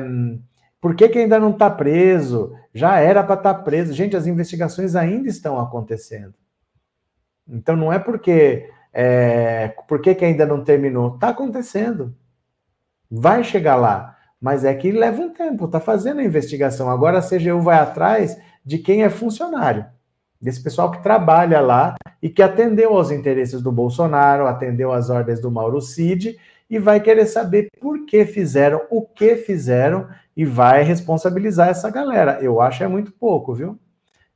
por que, que ainda não está preso? Já era para estar tá preso. Gente, as investigações ainda estão acontecendo. Então não é porque é, por que, que ainda não terminou? Está acontecendo. Vai chegar lá. Mas é que leva um tempo, está fazendo a investigação. Agora a CGU vai atrás de quem é funcionário, desse pessoal que trabalha lá e que atendeu aos interesses do Bolsonaro, atendeu às ordens do Mauro Cid e vai querer saber por que fizeram, o que fizeram e vai responsabilizar essa galera. Eu acho é muito pouco, viu?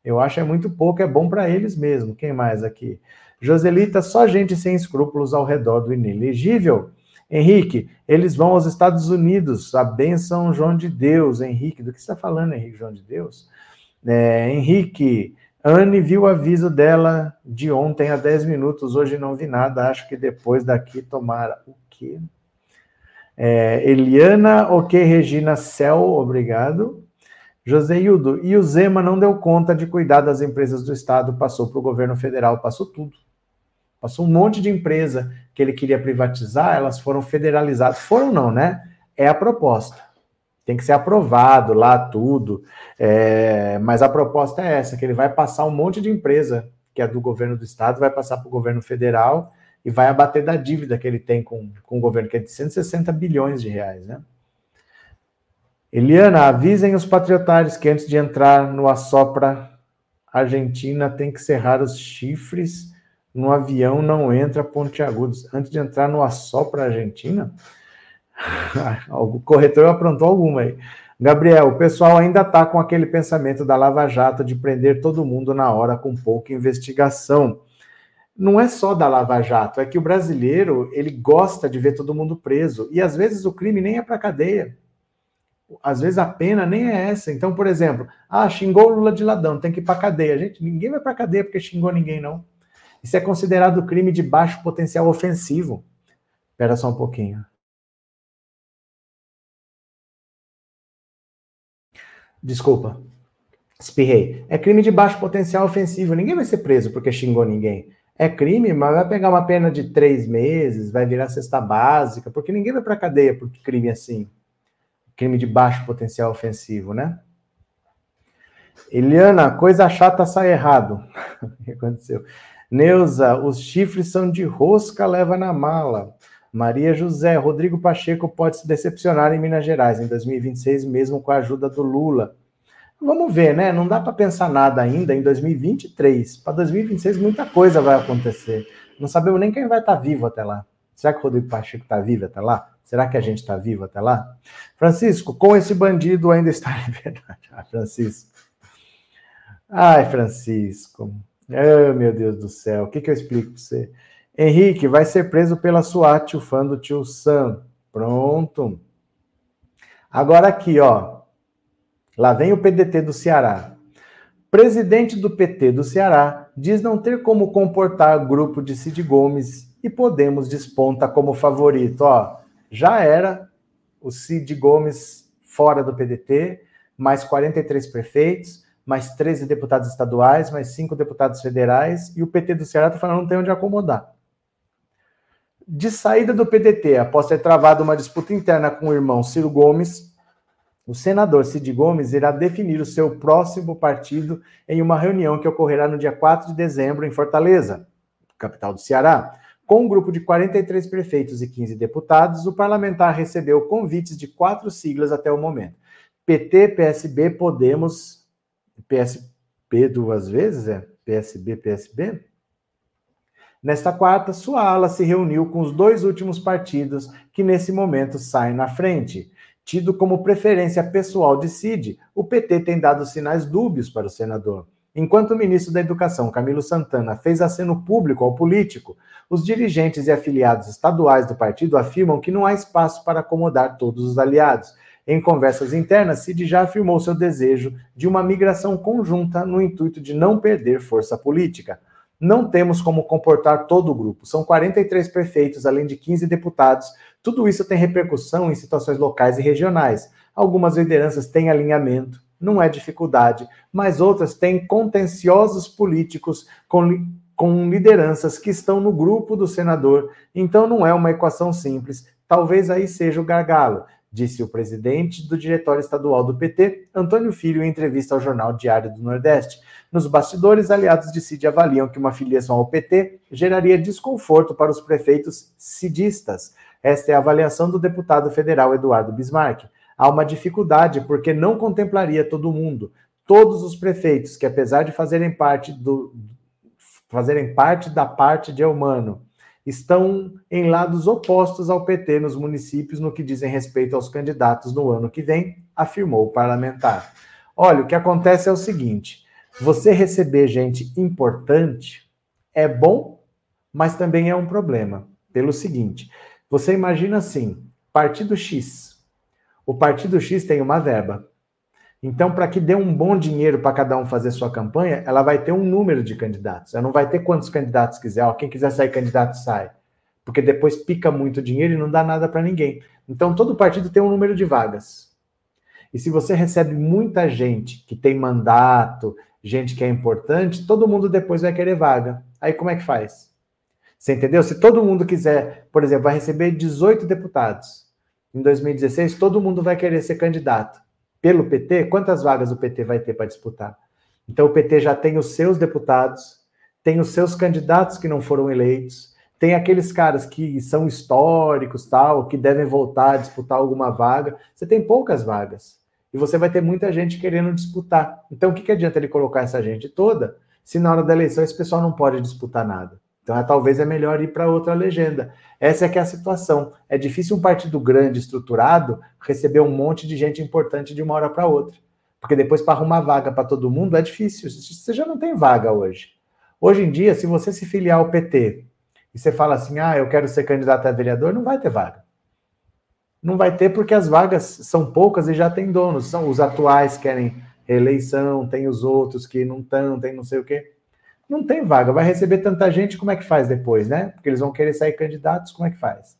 Eu acho é muito pouco, é bom para eles mesmo. Quem mais aqui? Joselita, só gente sem escrúpulos ao redor do inelegível. Henrique, eles vão aos Estados Unidos, a benção João de Deus. Henrique, do que você está falando, Henrique João de Deus? É, Henrique, Anne viu o aviso dela de ontem há 10 minutos, hoje não vi nada, acho que depois daqui tomara. O quê? É, Eliana, ok, Regina Cel, obrigado. José Hildo, e o Zema não deu conta de cuidar das empresas do Estado, passou para o governo federal, passou tudo. Passou um monte de empresa que ele queria privatizar, elas foram federalizadas. Foram não, né? É a proposta. Tem que ser aprovado lá tudo. É, mas a proposta é essa, que ele vai passar um monte de empresa que é do governo do Estado, vai passar para o governo federal e vai abater da dívida que ele tem com, com o governo, que é de 160 bilhões de reais, né? Eliana, avisem os patriotários que antes de entrar no Assopra Argentina tem que serrar os chifres no avião, não entra pontiagudos. Antes de entrar no Assopra Argentina? (laughs) o corretor aprontou alguma aí. Gabriel, o pessoal ainda está com aquele pensamento da Lava Jato de prender todo mundo na hora com pouca investigação não é só da Lava Jato, é que o brasileiro ele gosta de ver todo mundo preso e às vezes o crime nem é para cadeia. Às vezes a pena nem é essa. Então, por exemplo, ah, xingou Lula de ladrão, tem que ir para cadeia. Gente, ninguém vai para cadeia porque xingou ninguém não. Isso é considerado crime de baixo potencial ofensivo. Espera só um pouquinho. Desculpa. Espirrei. É crime de baixo potencial ofensivo. Ninguém vai ser preso porque xingou ninguém é crime, mas vai pegar uma pena de três meses, vai virar cesta básica, porque ninguém vai para cadeia por crime assim. Crime de baixo potencial ofensivo, né? Eliana, coisa chata sai errado. (laughs) o que aconteceu? Neuza, os chifres são de rosca, leva na mala. Maria José, Rodrigo Pacheco pode se decepcionar em Minas Gerais em 2026, mesmo com a ajuda do Lula. Vamos ver, né? Não dá para pensar nada ainda em 2023. Para 2026, muita coisa vai acontecer. Não sabemos nem quem vai estar tá vivo até lá. Será que o Rodrigo Pacheco está vivo até lá? Será que a gente está vivo até lá? Francisco, com esse bandido ainda está em liberdade. (laughs) Ah, Francisco. Ai, Francisco. Oh, meu Deus do céu. O que, que eu explico para você? Henrique vai ser preso pela SWAT, o fã do tio Sam. Pronto. Agora aqui, ó. Lá vem o PDT do Ceará. Presidente do PT do Ceará diz não ter como comportar grupo de Cid Gomes e Podemos desponta como favorito. Ó, já era o Cid Gomes fora do PDT, mais 43 prefeitos, mais 13 deputados estaduais, mais 5 deputados federais, e o PT do Ceará está falando não tem onde acomodar. De saída do PDT, após ter travado uma disputa interna com o irmão Ciro Gomes, o senador Cid Gomes irá definir o seu próximo partido em uma reunião que ocorrerá no dia 4 de dezembro em Fortaleza, capital do Ceará. Com um grupo de 43 prefeitos e 15 deputados, o parlamentar recebeu convites de quatro siglas até o momento: PT, PSB, Podemos, PSB duas vezes, é? PSB, PSB? Nesta quarta, sua ala se reuniu com os dois últimos partidos que nesse momento saem na frente. Tido como preferência pessoal de Cid, o PT tem dado sinais dúbios para o senador. Enquanto o ministro da Educação, Camilo Santana, fez aceno público ao político, os dirigentes e afiliados estaduais do partido afirmam que não há espaço para acomodar todos os aliados. Em conversas internas, Cid já afirmou seu desejo de uma migração conjunta no intuito de não perder força política. Não temos como comportar todo o grupo. São 43 prefeitos, além de 15 deputados. Tudo isso tem repercussão em situações locais e regionais. Algumas lideranças têm alinhamento, não é dificuldade, mas outras têm contenciosos políticos com, com lideranças que estão no grupo do senador. Então não é uma equação simples. Talvez aí seja o gargalo disse o presidente do Diretório Estadual do PT, Antônio Filho, em entrevista ao jornal Diário do Nordeste. Nos bastidores, aliados de Cid avaliam que uma filiação ao PT geraria desconforto para os prefeitos cidistas. Esta é a avaliação do deputado federal Eduardo Bismarck. Há uma dificuldade porque não contemplaria todo mundo. Todos os prefeitos que, apesar de fazerem parte do fazerem parte da parte de Elmano, estão em lados opostos ao PT nos municípios no que dizem respeito aos candidatos no ano que vem, afirmou o parlamentar. Olha, o que acontece é o seguinte: você receber gente importante é bom, mas também é um problema. Pelo seguinte, você imagina assim: Partido X. O Partido X tem uma verba. Então, para que dê um bom dinheiro para cada um fazer sua campanha, ela vai ter um número de candidatos. Ela não vai ter quantos candidatos quiser. Ó, quem quiser sair candidato, sai. Porque depois pica muito dinheiro e não dá nada para ninguém. Então, todo partido tem um número de vagas. E se você recebe muita gente que tem mandato, gente que é importante, todo mundo depois vai querer vaga. Aí como é que faz? Você entendeu? Se todo mundo quiser, por exemplo, vai receber 18 deputados em 2016, todo mundo vai querer ser candidato pelo PT, quantas vagas o PT vai ter para disputar? Então o PT já tem os seus deputados, tem os seus candidatos que não foram eleitos, tem aqueles caras que são históricos, tal, que devem voltar a disputar alguma vaga. Você tem poucas vagas. E você vai ter muita gente querendo disputar. Então, o que, que adianta ele colocar essa gente toda se na hora da eleição esse pessoal não pode disputar nada? Então, é, talvez é melhor ir para outra legenda. Essa é que é a situação. É difícil um partido grande, estruturado, receber um monte de gente importante de uma hora para outra. Porque depois, para arrumar vaga para todo mundo, é difícil. Você já não tem vaga hoje. Hoje em dia, se você se filiar ao PT e você fala assim, ah, eu quero ser candidato a vereador, não vai ter vaga. Não vai ter porque as vagas são poucas e já tem donos. São os atuais querem reeleição, tem os outros que não estão, tem não sei o quê não tem vaga. Vai receber tanta gente, como é que faz depois, né? Porque eles vão querer sair candidatos, como é que faz?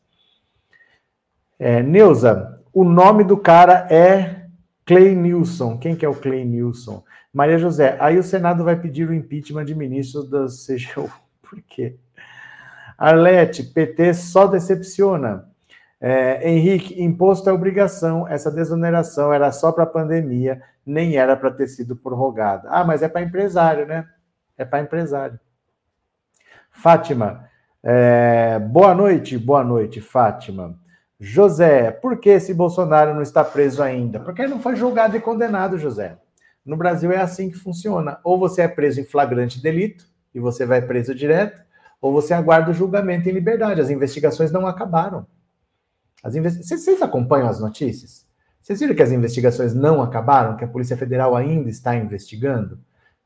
É, Neuza, o nome do cara é Clay Nilson. Quem que é o Clay Nilson? Maria José, aí o Senado vai pedir o impeachment de ministros (laughs) da CGU. Por quê? Arlete, PT só decepciona. É, Henrique, imposto é obrigação, essa desoneração era só para a pandemia, nem era para ter sido prorrogada. Ah, mas é para empresário, né? é para empresário. Fátima, é, boa noite, boa noite, Fátima. José, por que esse Bolsonaro não está preso ainda? Porque ele não foi julgado e condenado, José. No Brasil é assim que funciona. Ou você é preso em flagrante delito e você vai preso direto, ou você aguarda o julgamento em liberdade. As investigações não acabaram. As investi... Vocês acompanham as notícias? Vocês viram que as investigações não acabaram, que a Polícia Federal ainda está investigando?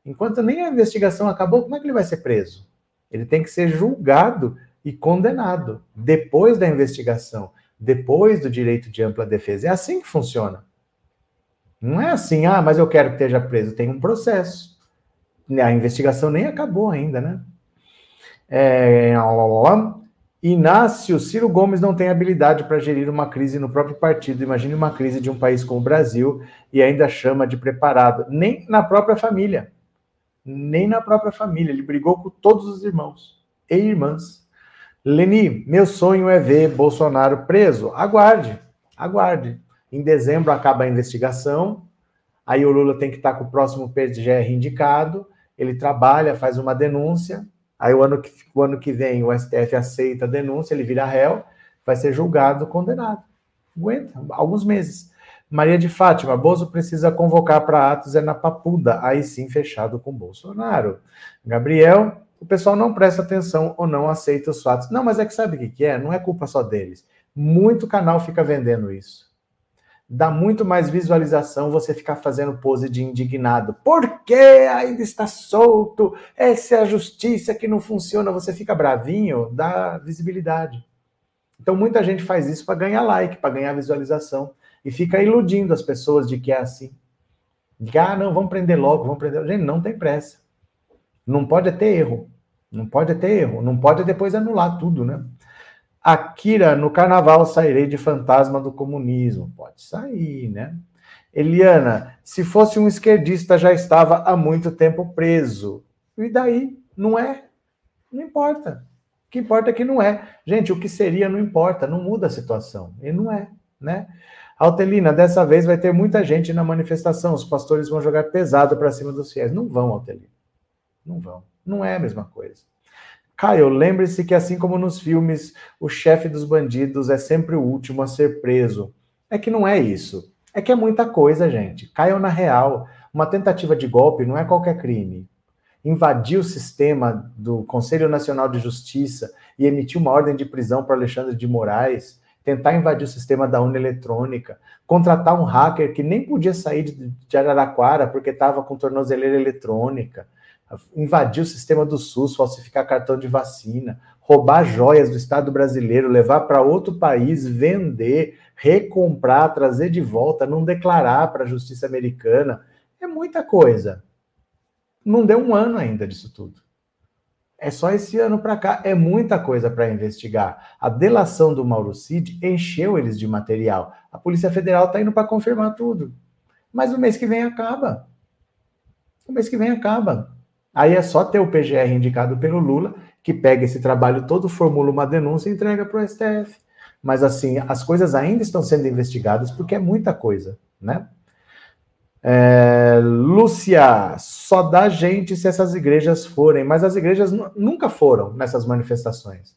Enquanto nem a investigação acabou, como é que ele vai ser preso? Ele tem que ser julgado e condenado depois da investigação, depois do direito de ampla defesa. É assim que funciona. Não é assim, ah, mas eu quero que esteja preso. Tem um processo. A investigação nem acabou ainda, né? É, Inácio Ciro Gomes não tem habilidade para gerir uma crise no próprio partido. Imagine uma crise de um país como o Brasil e ainda chama de preparado. Nem na própria família. Nem na própria família. Ele brigou com todos os irmãos e irmãs. Leni, meu sonho é ver Bolsonaro preso. Aguarde, aguarde. Em dezembro acaba a investigação. Aí o Lula tem que estar com o próximo PGR indicado. Ele trabalha, faz uma denúncia Aí o ano que, o ano que vem o STF aceita a denúncia, ele vira réu, vai ser julgado, condenado. Aguenta, alguns meses. Maria de Fátima, Bozo precisa convocar para atos é na Papuda, aí sim fechado com Bolsonaro. Gabriel, o pessoal não presta atenção ou não aceita os fatos. Não, mas é que sabe o que é? Não é culpa só deles. Muito canal fica vendendo isso dá muito mais visualização você ficar fazendo pose de indignado. Por que ainda está solto? Essa é a justiça que não funciona. Você fica bravinho, dá visibilidade. Então muita gente faz isso para ganhar like, para ganhar visualização e fica iludindo as pessoas de que é assim. De que, ah, não, vamos prender logo, vamos prender. Gente, não tem pressa. Não pode ter erro. Não pode ter erro. Não pode depois anular tudo, né? Akira, no carnaval sairei de fantasma do comunismo. Pode sair, né? Eliana, se fosse um esquerdista já estava há muito tempo preso. E daí? Não é? Não importa. O que importa é que não é. Gente, o que seria não importa, não muda a situação. E não é, né? Altelina, dessa vez vai ter muita gente na manifestação. Os pastores vão jogar pesado para cima dos fiéis. Não vão, Altelina. Não vão. Não é a mesma coisa. Caio, lembre-se que assim como nos filmes, o chefe dos bandidos é sempre o último a ser preso. É que não é isso. É que é muita coisa, gente. Caio na real. Uma tentativa de golpe não é qualquer crime. Invadir o sistema do Conselho Nacional de Justiça e emitir uma ordem de prisão para Alexandre de Moraes, tentar invadir o sistema da urna eletrônica, contratar um hacker que nem podia sair de Araraquara porque estava com tornozeleira eletrônica, invadir o sistema do SUS, falsificar cartão de vacina, roubar joias do Estado brasileiro, levar para outro país, vender, recomprar, trazer de volta, não declarar para a justiça americana. É muita coisa. Não deu um ano ainda disso tudo. É só esse ano para cá. É muita coisa para investigar. A delação do Mauro Cid encheu eles de material. A Polícia Federal está indo para confirmar tudo. Mas o mês que vem acaba. O mês que vem acaba. Aí é só ter o PGR indicado pelo Lula, que pega esse trabalho todo, formula uma denúncia e entrega para o STF. Mas assim, as coisas ainda estão sendo investigadas porque é muita coisa, né? É, Lúcia, só dá gente se essas igrejas forem, mas as igrejas nunca foram nessas manifestações.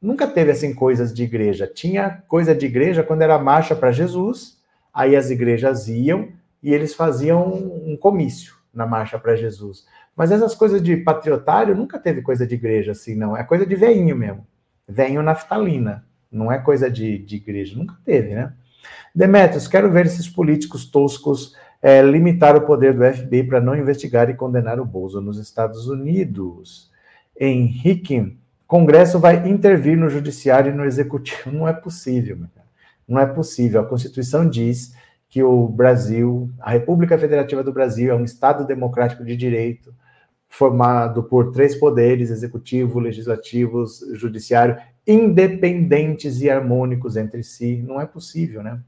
Nunca teve assim coisas de igreja. Tinha coisa de igreja quando era marcha para Jesus, aí as igrejas iam e eles faziam um comício na marcha para Jesus. Mas essas coisas de patriotário nunca teve coisa de igreja assim, não. É coisa de veinho mesmo. Veinho naftalina. Não é coisa de, de igreja. Nunca teve, né? Demetrios, quero ver esses políticos toscos é, limitar o poder do FBI para não investigar e condenar o Bolso nos Estados Unidos. Henrique, Congresso vai intervir no Judiciário e no Executivo. Não é possível, não é possível. A Constituição diz que o Brasil, a República Federativa do Brasil, é um Estado democrático de direito formado por três poderes, executivo, legislativo, judiciário, independentes e harmônicos entre si. Não é possível, né?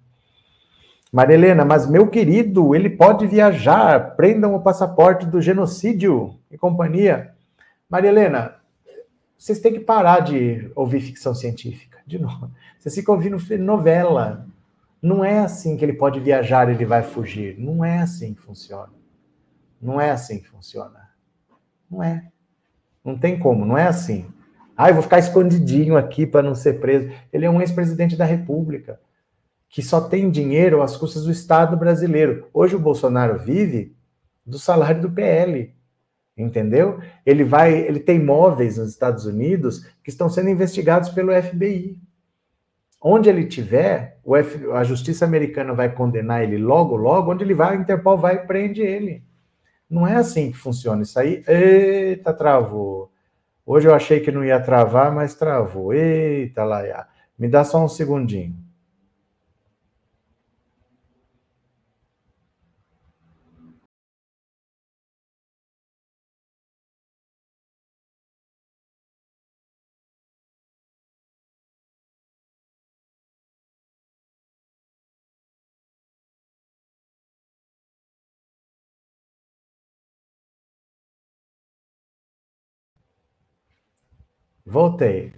Maria Helena, mas meu querido, ele pode viajar, prendam o passaporte do genocídio e companhia. Maria Helena, vocês têm que parar de ouvir ficção científica, de novo. Vocês ficam ouvindo novela. Não é assim que ele pode viajar, ele vai fugir. Não é assim que funciona. Não é assim que funciona. Não é. Não tem como, não é assim. Ah, eu vou ficar escondidinho aqui para não ser preso. Ele é um ex-presidente da República que só tem dinheiro às custas do Estado brasileiro. Hoje o Bolsonaro vive do salário do PL. Entendeu? Ele vai, ele tem imóveis nos Estados Unidos que estão sendo investigados pelo FBI. Onde ele tiver, F, a justiça americana vai condenar ele logo, logo, onde ele vai, a Interpol vai e prende ele. Não é assim que funciona isso aí. Eita, travou. Hoje eu achei que não ia travar, mas travou. Eita, lá, me dá só um segundinho. Voltei.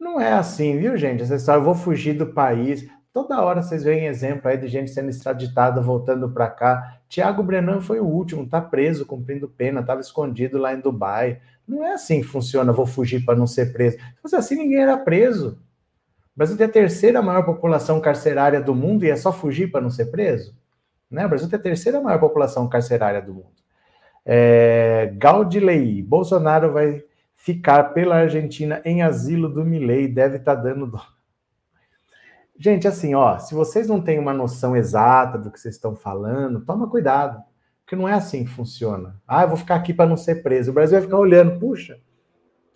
Não é assim, viu, gente? Essa história, eu vou fugir do país. Toda hora vocês veem exemplo aí de gente sendo extraditada, voltando para cá. Tiago Brenan foi o último, tá preso, cumprindo pena, estava escondido lá em Dubai. Não é assim que funciona, vou fugir para não ser preso. Se fosse assim, ninguém era preso. O Brasil tem a terceira maior população carcerária do mundo e é só fugir para não ser preso? Né? O Brasil tem a terceira maior população carcerária do mundo. É, Gaudilei, Bolsonaro vai ficar pela Argentina em asilo do Milei, deve estar tá dando dó. Gente, assim, ó, se vocês não têm uma noção exata do que vocês estão falando, toma cuidado, porque não é assim que funciona. Ah, eu vou ficar aqui para não ser preso. O Brasil vai ficar olhando, puxa,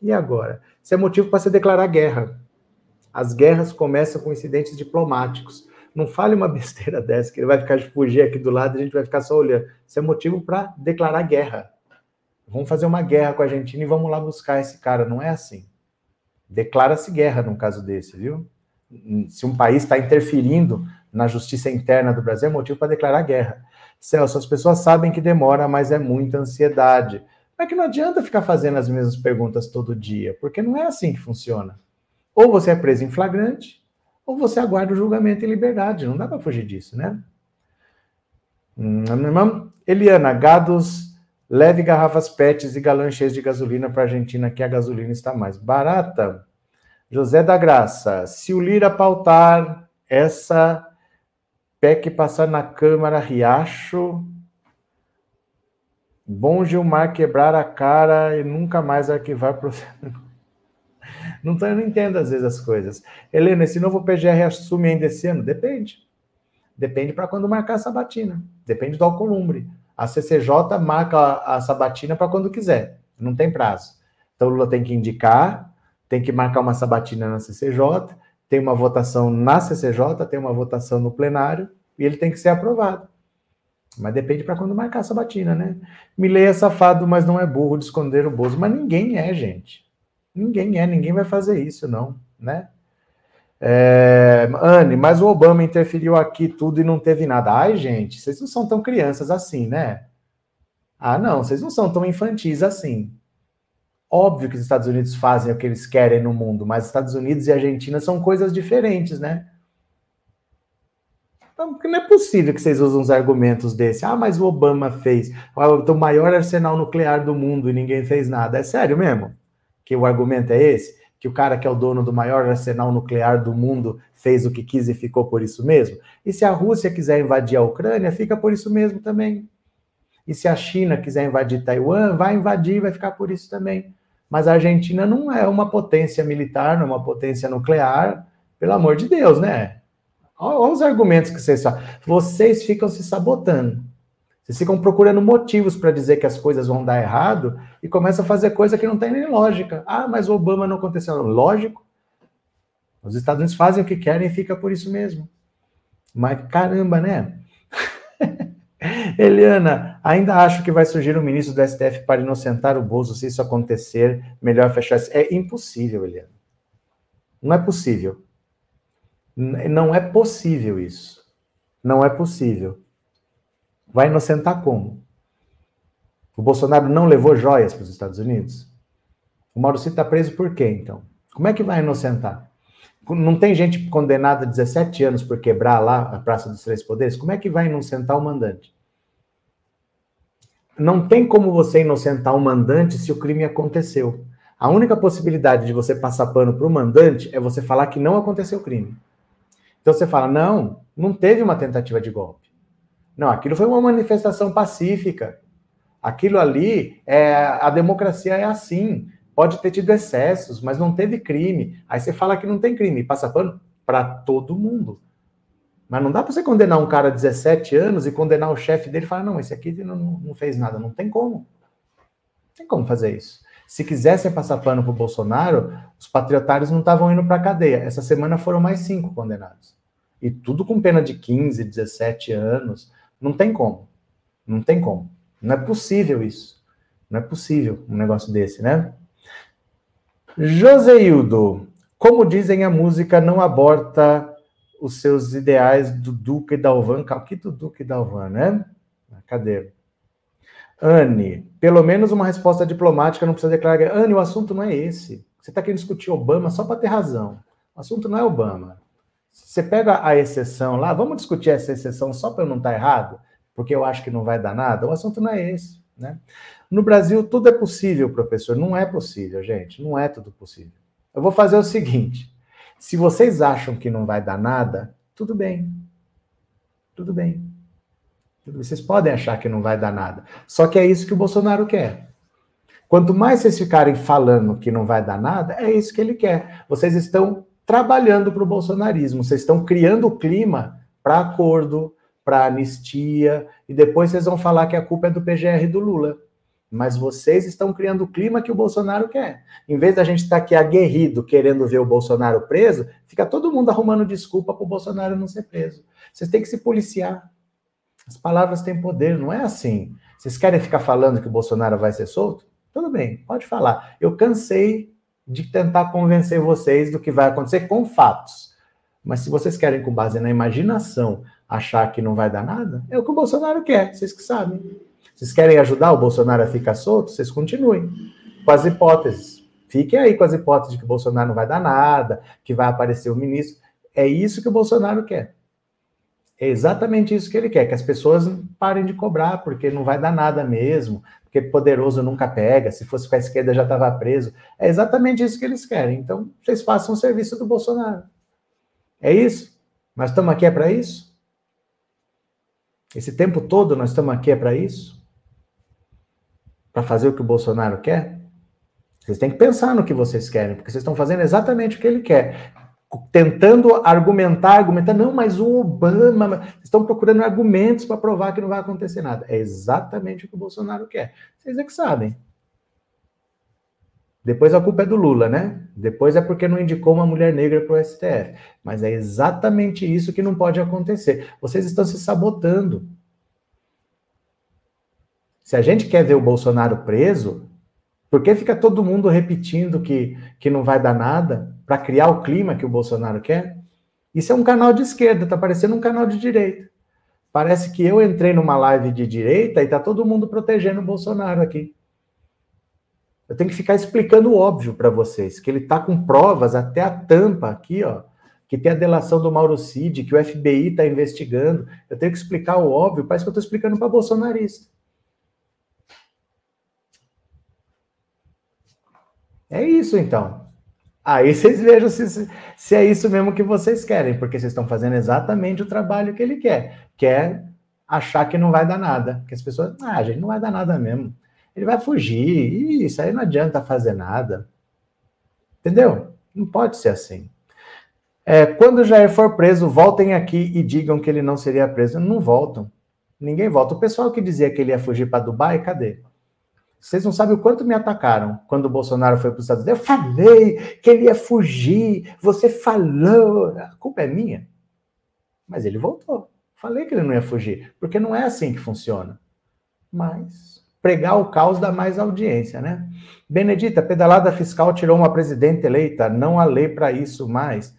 e agora? Isso é motivo para se declarar guerra. As guerras começam com incidentes diplomáticos. Não fale uma (laughs) besteira dessa, que ele vai ficar de fugir aqui do lado e a gente vai ficar só olhando. Isso é motivo para declarar guerra. Vamos fazer uma guerra com a Argentina e vamos lá buscar esse cara. Não é assim. Declara-se guerra num caso desse, viu? Se um país está interferindo na justiça interna do Brasil, é motivo para declarar guerra. Celso, as pessoas sabem que demora, mas é muita ansiedade. Mas que não adianta ficar fazendo as mesmas perguntas todo dia, porque não é assim que funciona. Ou você é preso em flagrante, ou você aguarda o julgamento em liberdade. Não dá para fugir disso, né? Hum, Eliana, gados Leve garrafas PETs e galões cheios de gasolina para a Argentina, que a gasolina está mais barata. José da Graça, se o Lira pautar essa PEC passar na Câmara Riacho, bom Gilmar quebrar a cara e nunca mais arquivar processo. (laughs) Não, eu não entendo às vezes as coisas. Helena, esse novo PGR assume ainda esse ano? Depende. Depende para quando marcar a sabatina. Depende do Alcolumbre. A CCJ marca a sabatina para quando quiser, não tem prazo. Então, o Lula tem que indicar, tem que marcar uma sabatina na CCJ, tem uma votação na CCJ, tem uma votação no plenário, e ele tem que ser aprovado. Mas depende para quando marcar a sabatina, né? Milei é safado, mas não é burro de esconder o Bozo. Mas ninguém é, gente. Ninguém é, ninguém vai fazer isso, não, né? É, Anne, mas o Obama interferiu aqui tudo e não teve nada. Ai, gente, vocês não são tão crianças assim, né? Ah, não, vocês não são tão infantis assim. Óbvio que os Estados Unidos fazem o que eles querem no mundo, mas Estados Unidos e Argentina são coisas diferentes, né? Então, não é possível que vocês usem uns argumentos desse. Ah, mas o Obama fez o maior arsenal nuclear do mundo e ninguém fez nada. É sério mesmo? Que o argumento é esse? Que o cara que é o dono do maior arsenal nuclear do mundo fez o que quis e ficou por isso mesmo? E se a Rússia quiser invadir a Ucrânia, fica por isso mesmo também. E se a China quiser invadir Taiwan, vai invadir, vai ficar por isso também. Mas a Argentina não é uma potência militar, não é uma potência nuclear, pelo amor de Deus, né? Olha os argumentos que vocês falam. Vocês ficam se sabotando. Vocês ficam procurando motivos para dizer que as coisas vão dar errado e começam a fazer coisa que não tem nem lógica. Ah, mas o Obama não aconteceu. Lógico. Os Estados Unidos fazem o que querem e fica por isso mesmo. Mas caramba, né? (laughs) Eliana, ainda acho que vai surgir um ministro do STF para inocentar o Bozo se isso acontecer. Melhor fechar. É impossível, Eliana. Não é possível. Não é possível isso. Não é possível. Vai inocentar como? O Bolsonaro não levou joias para os Estados Unidos? O Mauricio está preso por quê, então? Como é que vai inocentar? Não tem gente condenada a 17 anos por quebrar lá a Praça dos Três Poderes? Como é que vai inocentar o mandante? Não tem como você inocentar o mandante se o crime aconteceu. A única possibilidade de você passar pano para o mandante é você falar que não aconteceu crime. Então você fala: não, não teve uma tentativa de golpe. Não, aquilo foi uma manifestação pacífica. Aquilo ali, é, a democracia é assim. Pode ter tido excessos, mas não teve crime. Aí você fala que não tem crime, passa pano para todo mundo. Mas não dá para você condenar um cara de 17 anos e condenar o chefe dele e falar, não, esse aqui não, não fez nada. Não tem como. Não tem como fazer isso. Se quisessem passar pano para o Bolsonaro, os patriotários não estavam indo para a cadeia. Essa semana foram mais cinco condenados. E tudo com pena de 15, 17 anos. Não tem como. Não tem como. Não é possível isso. Não é possível um negócio desse, né? Joseildo, como dizem, a música não aborta os seus ideais do Duque Dalvan. Que do Duque Dalvan, né? Cadê? Anne, pelo menos uma resposta diplomática não precisa declarar. Anne, o assunto não é esse. Você está querendo discutir Obama só para ter razão. O assunto não é Obama. Você pega a exceção lá, vamos discutir essa exceção só para eu não estar tá errado, porque eu acho que não vai dar nada. O assunto não é esse, né? No Brasil tudo é possível, professor. Não é possível, gente. Não é tudo possível. Eu vou fazer o seguinte: se vocês acham que não vai dar nada, tudo bem. Tudo bem. Vocês podem achar que não vai dar nada. Só que é isso que o Bolsonaro quer. Quanto mais vocês ficarem falando que não vai dar nada, é isso que ele quer. Vocês estão trabalhando para o bolsonarismo, vocês estão criando o clima para acordo, para anistia, e depois vocês vão falar que a culpa é do PGR do Lula. Mas vocês estão criando o clima que o Bolsonaro quer. Em vez da gente estar tá aqui aguerrido querendo ver o Bolsonaro preso, fica todo mundo arrumando desculpa para o Bolsonaro não ser preso. Vocês têm que se policiar. As palavras têm poder, não é assim. Vocês querem ficar falando que o Bolsonaro vai ser solto? Tudo bem, pode falar. Eu cansei de tentar convencer vocês do que vai acontecer com fatos. Mas se vocês querem, com base na imaginação, achar que não vai dar nada, é o que o Bolsonaro quer, vocês que sabem. Vocês querem ajudar o Bolsonaro a ficar solto? Vocês continuem com as hipóteses. Fiquem aí com as hipóteses de que o Bolsonaro não vai dar nada, que vai aparecer o ministro. É isso que o Bolsonaro quer. É exatamente isso que ele quer, que as pessoas parem de cobrar, porque não vai dar nada mesmo, porque poderoso nunca pega, se fosse com a esquerda já estava preso. É exatamente isso que eles querem. Então, vocês façam o serviço do Bolsonaro. É isso? Nós estamos aqui é para isso? Esse tempo todo nós estamos aqui é para isso? Para fazer o que o Bolsonaro quer? Vocês têm que pensar no que vocês querem, porque vocês estão fazendo exatamente o que ele quer tentando argumentar, argumentar, não, mas o Obama, estão procurando argumentos para provar que não vai acontecer nada. É exatamente o que o Bolsonaro quer. Vocês é que sabem. Depois a culpa é do Lula, né? Depois é porque não indicou uma mulher negra para o STF. Mas é exatamente isso que não pode acontecer. Vocês estão se sabotando. Se a gente quer ver o Bolsonaro preso, por que fica todo mundo repetindo que, que não vai dar nada para criar o clima que o Bolsonaro quer? Isso é um canal de esquerda, tá parecendo um canal de direita. Parece que eu entrei numa live de direita e tá todo mundo protegendo o Bolsonaro aqui. Eu tenho que ficar explicando o óbvio para vocês, que ele tá com provas até a tampa aqui, ó, que tem a delação do Mauro Cid, que o FBI está investigando. Eu tenho que explicar o óbvio, parece que eu estou explicando para bolsonarista. É isso então. Aí vocês (laughs) vejam se, se é isso mesmo que vocês querem, porque vocês estão fazendo exatamente o trabalho que ele quer. Quer achar que não vai dar nada. Que as pessoas, ah, gente, não vai dar nada mesmo. Ele vai fugir. Isso aí não adianta fazer nada. Entendeu? Não pode ser assim. É, quando Jair for preso, voltem aqui e digam que ele não seria preso. Não voltam. Ninguém volta. O pessoal que dizia que ele ia fugir para Dubai, cadê? Vocês não sabem o quanto me atacaram quando o Bolsonaro foi para os Estados Unidos. Eu falei que ele ia fugir, você falou. A culpa é minha. Mas ele voltou. Falei que ele não ia fugir, porque não é assim que funciona. Mas pregar o caos dá mais audiência, né? Benedita, pedalada fiscal tirou uma presidente eleita, não há lei para isso mais.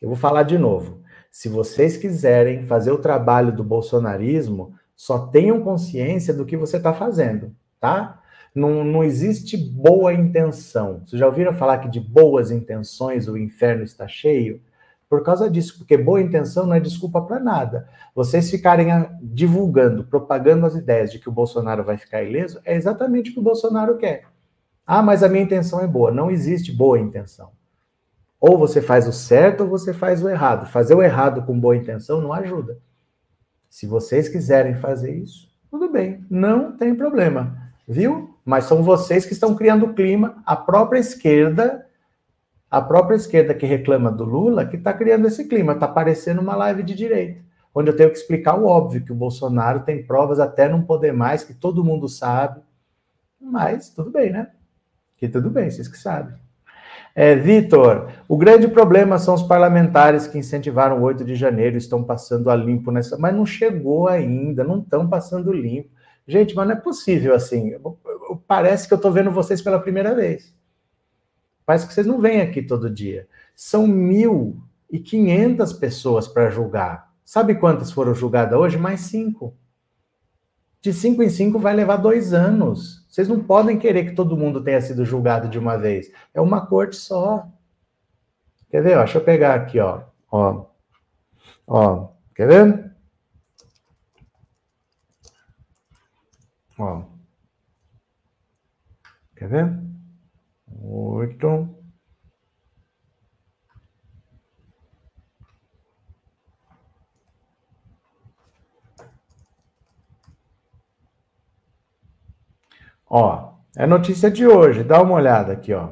Eu vou falar de novo. Se vocês quiserem fazer o trabalho do bolsonarismo, só tenham consciência do que você está fazendo, tá? Não, não existe boa intenção. Vocês já ouviram falar que de boas intenções o inferno está cheio? Por causa disso, porque boa intenção não é desculpa para nada. Vocês ficarem divulgando, propagando as ideias de que o Bolsonaro vai ficar ileso, é exatamente o que o Bolsonaro quer. Ah, mas a minha intenção é boa. Não existe boa intenção. Ou você faz o certo ou você faz o errado. Fazer o errado com boa intenção não ajuda. Se vocês quiserem fazer isso, tudo bem, não tem problema, viu? Mas são vocês que estão criando o clima, a própria esquerda, a própria esquerda que reclama do Lula, que está criando esse clima, está parecendo uma live de direita, onde eu tenho que explicar o óbvio, que o Bolsonaro tem provas até não poder mais, que todo mundo sabe, mas tudo bem, né? Que tudo bem, vocês que sabem. É, Vitor, o grande problema são os parlamentares que incentivaram o 8 de janeiro, estão passando a limpo nessa. Mas não chegou ainda, não estão passando limpo. Gente, mas não é possível assim. Parece que eu estou vendo vocês pela primeira vez. Parece que vocês não vêm aqui todo dia. São 1.500 pessoas para julgar. Sabe quantas foram julgadas hoje? Mais cinco. De cinco em cinco vai levar dois anos. Vocês não podem querer que todo mundo tenha sido julgado de uma vez. É uma corte só. Quer ver? Deixa eu pegar aqui, ó. Ó. Ó. Quer ver? Ó. Quer ver? Oito. Ó, é notícia de hoje, dá uma olhada aqui, ó.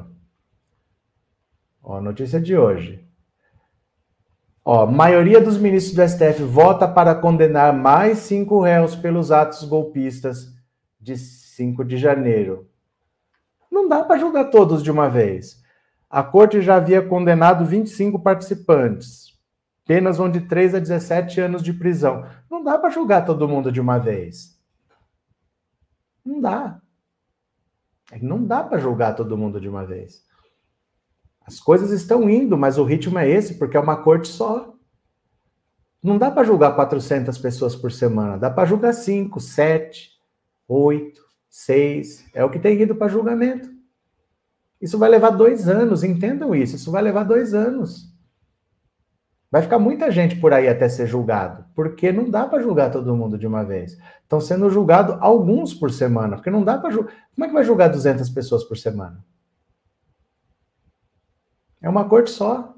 Ó, notícia de hoje. Ó, maioria dos ministros do STF vota para condenar mais cinco réus pelos atos golpistas de 5 de janeiro. Não dá para julgar todos de uma vez. A corte já havia condenado 25 participantes. Penas vão de 3 a 17 anos de prisão. Não dá para julgar todo mundo de uma vez. Não dá. É não dá para julgar todo mundo de uma vez. As coisas estão indo, mas o ritmo é esse, porque é uma corte só. Não dá para julgar 400 pessoas por semana, dá para julgar 5, 7, 8, 6. É o que tem ido para julgamento. Isso vai levar dois anos, entendam isso. Isso vai levar dois anos. Vai ficar muita gente por aí até ser julgado, porque não dá para julgar todo mundo de uma vez. Estão sendo julgados alguns por semana, porque não dá para julgar. Como é que vai julgar 200 pessoas por semana? É uma corte só.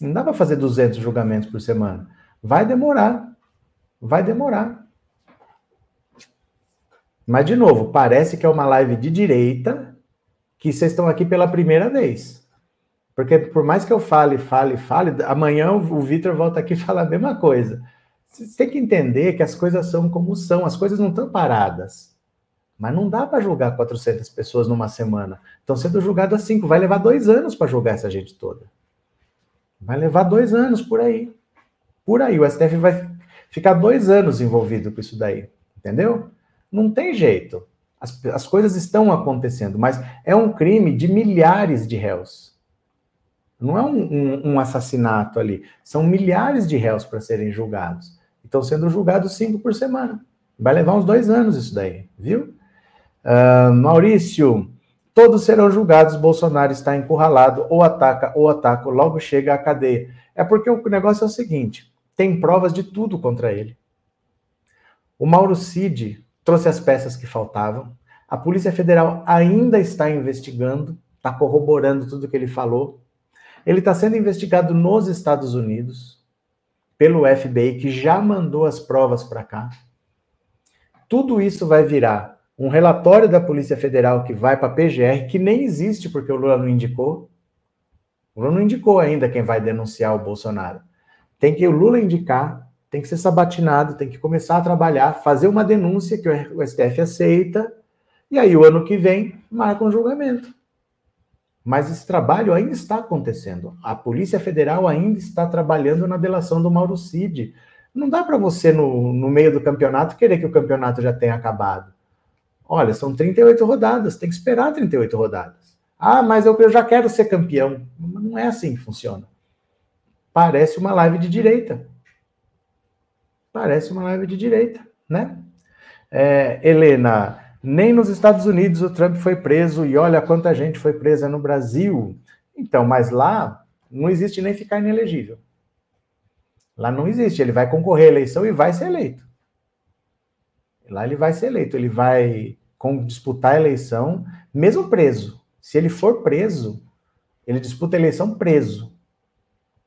Não dá para fazer 200 julgamentos por semana. Vai demorar. Vai demorar. Mas, de novo, parece que é uma live de direita que vocês estão aqui pela primeira vez. Porque por mais que eu fale, fale, fale, amanhã o Vitor volta aqui e (laughs) fala a mesma coisa. Você tem que entender que as coisas são como são, as coisas não estão paradas. Mas não dá para julgar 400 pessoas numa semana. Estão sendo julgadas cinco. Vai levar dois anos para julgar essa gente toda. Vai levar dois anos por aí. Por aí. O STF vai ficar dois anos envolvido com isso daí. Entendeu? Não tem jeito. As, as coisas estão acontecendo, mas é um crime de milhares de réus. Não é um, um, um assassinato ali. São milhares de réus para serem julgados. Estão sendo julgados cinco por semana. Vai levar uns dois anos isso daí, viu? Uh, Maurício, todos serão julgados. Bolsonaro está encurralado, ou ataca, ou ataca, logo chega à cadeia. É porque o negócio é o seguinte: tem provas de tudo contra ele. O Mauro Cid trouxe as peças que faltavam. A Polícia Federal ainda está investigando, está corroborando tudo que ele falou. Ele está sendo investigado nos Estados Unidos pelo FBI, que já mandou as provas para cá. Tudo isso vai virar um relatório da Polícia Federal que vai para a PGR, que nem existe porque o Lula não indicou. O Lula não indicou ainda quem vai denunciar o Bolsonaro. Tem que o Lula indicar, tem que ser sabatinado, tem que começar a trabalhar, fazer uma denúncia que o STF aceita, e aí o ano que vem marca um julgamento. Mas esse trabalho ainda está acontecendo. A Polícia Federal ainda está trabalhando na delação do Mauro Cid. Não dá para você, no, no meio do campeonato, querer que o campeonato já tenha acabado. Olha, são 38 rodadas, tem que esperar 38 rodadas. Ah, mas eu, eu já quero ser campeão. Não é assim que funciona. Parece uma live de direita. Parece uma live de direita, né? É, Helena, nem nos Estados Unidos o Trump foi preso e olha quanta gente foi presa no Brasil. Então, mas lá não existe nem ficar inelegível. Lá não existe. Ele vai concorrer à eleição e vai ser eleito. Lá ele vai ser eleito. Ele vai disputar a eleição, mesmo preso. Se ele for preso, ele disputa a eleição preso.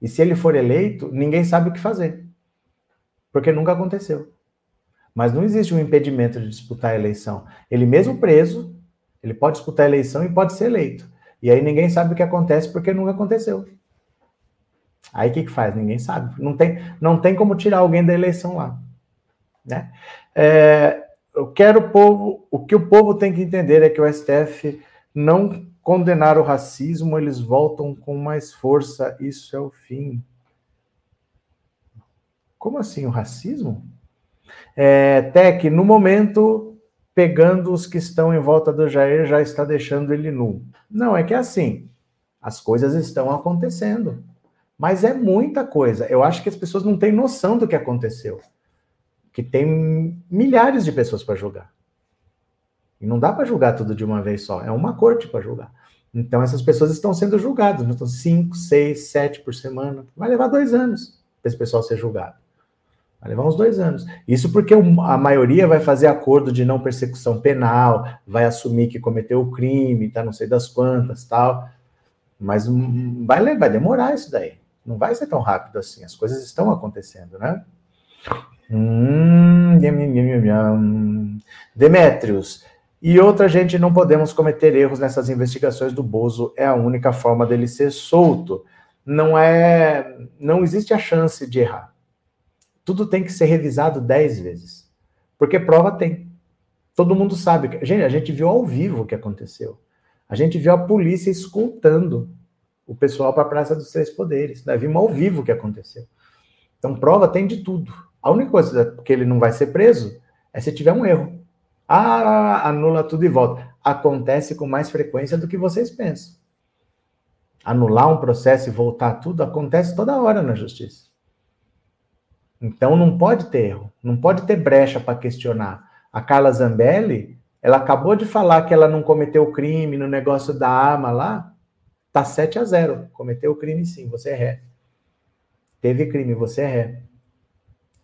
E se ele for eleito, ninguém sabe o que fazer. Porque nunca aconteceu. Mas não existe um impedimento de disputar a eleição. Ele mesmo preso, ele pode disputar a eleição e pode ser eleito. E aí ninguém sabe o que acontece porque nunca aconteceu. Aí o que, que faz? Ninguém sabe. Não tem, não tem como tirar alguém da eleição lá. Né? É, eu quero o povo. O que o povo tem que entender é que o STF não condenar o racismo, eles voltam com mais força. Isso é o fim. Como assim o racismo? É, Tec, no momento, pegando os que estão em volta do Jair, já está deixando ele nu. Não, é que é assim, as coisas estão acontecendo. Mas é muita coisa. Eu acho que as pessoas não têm noção do que aconteceu. que tem milhares de pessoas para julgar. E não dá para julgar tudo de uma vez só, é uma corte para julgar. Então essas pessoas estão sendo julgadas, estão cinco, seis, sete por semana. Vai levar dois anos para esse pessoal ser julgado. Vai levar uns dois anos. Isso porque a maioria vai fazer acordo de não persecução penal, vai assumir que cometeu o crime, tá não sei das quantas, tal. Mas vai, vai demorar isso daí. Não vai ser tão rápido assim. As coisas estão acontecendo, né? Hum, Demétrios, e outra, gente, não podemos cometer erros nessas investigações do Bozo, é a única forma dele ser solto. Não é, não existe a chance de errar. Tudo tem que ser revisado dez vezes, porque prova tem. Todo mundo sabe. Gente, a gente viu ao vivo o que aconteceu. A gente viu a polícia escoltando o pessoal para a Praça dos Três Poderes. Nós vimos ao vivo o que aconteceu. Então, prova tem de tudo. A única coisa que ele não vai ser preso é se tiver um erro. Ah, anula tudo e volta. Acontece com mais frequência do que vocês pensam. Anular um processo e voltar tudo acontece toda hora na justiça. Então não pode ter erro, não pode ter brecha para questionar. A Carla Zambelli, ela acabou de falar que ela não cometeu crime no negócio da arma lá, tá 7 a 0. Cometeu crime sim, você é ré. Teve crime, você é ré.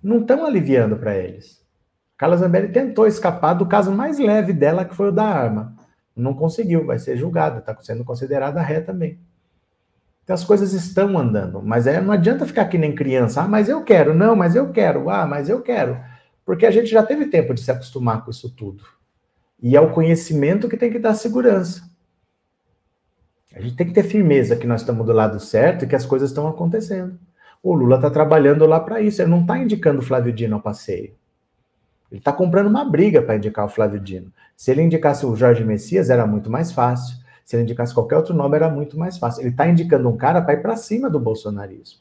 Não estão aliviando para eles. Carla Zambelli tentou escapar do caso mais leve dela, que foi o da arma. Não conseguiu, vai ser julgada, está sendo considerada ré também. Então as coisas estão andando, mas é, não adianta ficar que nem criança. Ah, mas eu quero, não, mas eu quero, ah, mas eu quero. Porque a gente já teve tempo de se acostumar com isso tudo. E é o conhecimento que tem que dar segurança. A gente tem que ter firmeza que nós estamos do lado certo e que as coisas estão acontecendo. O Lula está trabalhando lá para isso, ele não está indicando o Flávio Dino ao passeio. Ele está comprando uma briga para indicar o Flávio Dino. Se ele indicasse o Jorge Messias, era muito mais fácil. Se ele indicasse qualquer outro nome, era muito mais fácil. Ele está indicando um cara para ir para cima do bolsonarismo.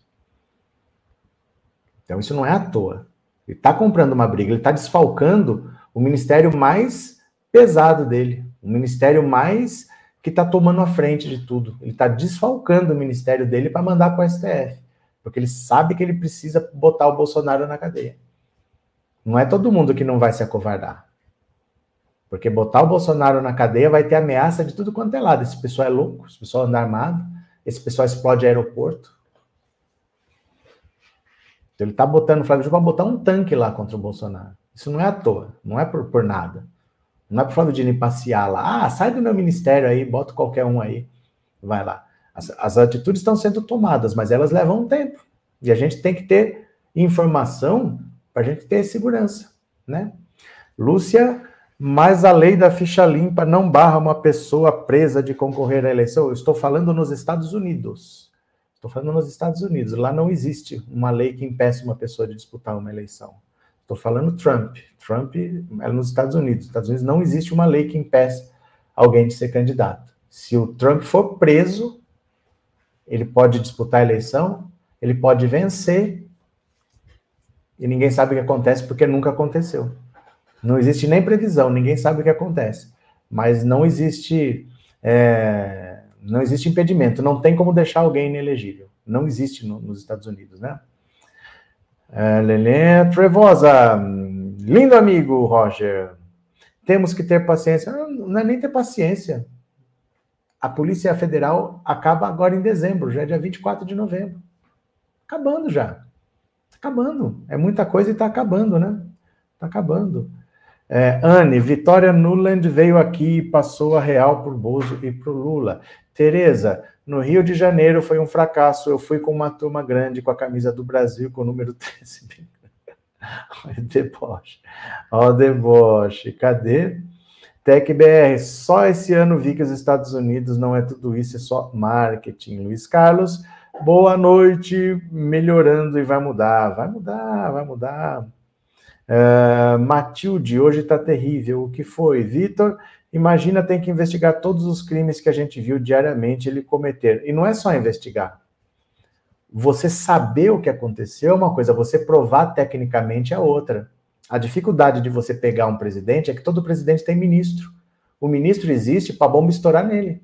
Então, isso não é à toa. Ele está comprando uma briga, ele está desfalcando o ministério mais pesado dele, o ministério mais que está tomando a frente de tudo. Ele está desfalcando o ministério dele para mandar para o STF, porque ele sabe que ele precisa botar o Bolsonaro na cadeia. Não é todo mundo que não vai se acovardar. Porque botar o Bolsonaro na cadeia vai ter ameaça de tudo quanto é lado. Esse pessoal é louco, esse pessoal anda armado, esse pessoal explode aeroporto. Então ele está botando o Flávio Dino para botar um tanque lá contra o Bolsonaro. Isso não é à toa, não é por, por nada. Não é para o Flávio Dino passear lá. Ah, sai do meu ministério aí, bota qualquer um aí. Vai lá. As, as atitudes estão sendo tomadas, mas elas levam um tempo. E a gente tem que ter informação para a gente ter segurança, né? Lúcia, mas a lei da ficha limpa não barra uma pessoa presa de concorrer à eleição. Eu estou falando nos Estados Unidos. Estou falando nos Estados Unidos. Lá não existe uma lei que impeça uma pessoa de disputar uma eleição. Estou falando Trump. Trump é nos Estados Unidos. Nos Estados Unidos não existe uma lei que impeça alguém de ser candidato. Se o Trump for preso, ele pode disputar a eleição, ele pode vencer e ninguém sabe o que acontece porque nunca aconteceu. Não existe nem previsão, ninguém sabe o que acontece. Mas não existe, é, não existe impedimento, não tem como deixar alguém inelegível. Não existe no, nos Estados Unidos, né? É, Lelê Trevosa, lindo amigo Roger. Temos que ter paciência. Não é nem ter paciência. A Polícia Federal acaba agora em dezembro, já é dia 24 de novembro. Acabando já acabando. É muita coisa e está acabando, né? Está acabando. É, Anne, Vitória Nuland veio aqui e passou a real por Bozo e para Lula. Tereza, no Rio de Janeiro foi um fracasso. Eu fui com uma turma grande com a camisa do Brasil com o número (laughs) 13. Olha o deboche. Olha o deboche. Cadê? TecBR, só esse ano vi que os Estados Unidos não é tudo isso, é só marketing. Luiz Carlos, Boa noite, melhorando e vai mudar, vai mudar, vai mudar. Uh, Matilde, hoje está terrível. O que foi? Vitor, imagina tem que investigar todos os crimes que a gente viu diariamente ele cometer. E não é só investigar. Você saber o que aconteceu é uma coisa, você provar tecnicamente é outra. A dificuldade de você pegar um presidente é que todo presidente tem ministro. O ministro existe para bomba estourar nele.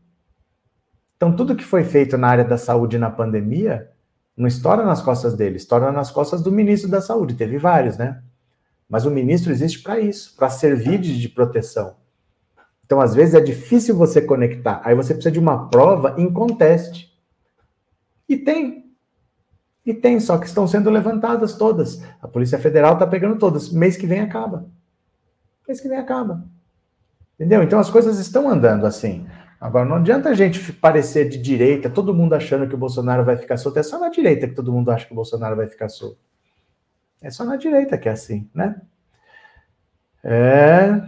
Então, tudo que foi feito na área da saúde na pandemia não estoura nas costas dele, estoura nas costas do ministro da Saúde. Teve vários, né? Mas o ministro existe para isso, para servir de, proteção. Então, às vezes, é difícil você conectar. Aí você precisa de uma prova em conteste. E tem. E tem, só que estão sendo levantadas todas. A Polícia Federal está pegando todas. Mês que vem acaba. Mês que vem acaba. Entendeu? Então as coisas estão andando assim. Agora, não adianta a gente parecer de direita, todo mundo achando que o Bolsonaro vai ficar solto. É só na direita que todo mundo acha que o Bolsonaro vai ficar solto. É só na direita que é assim, né? É...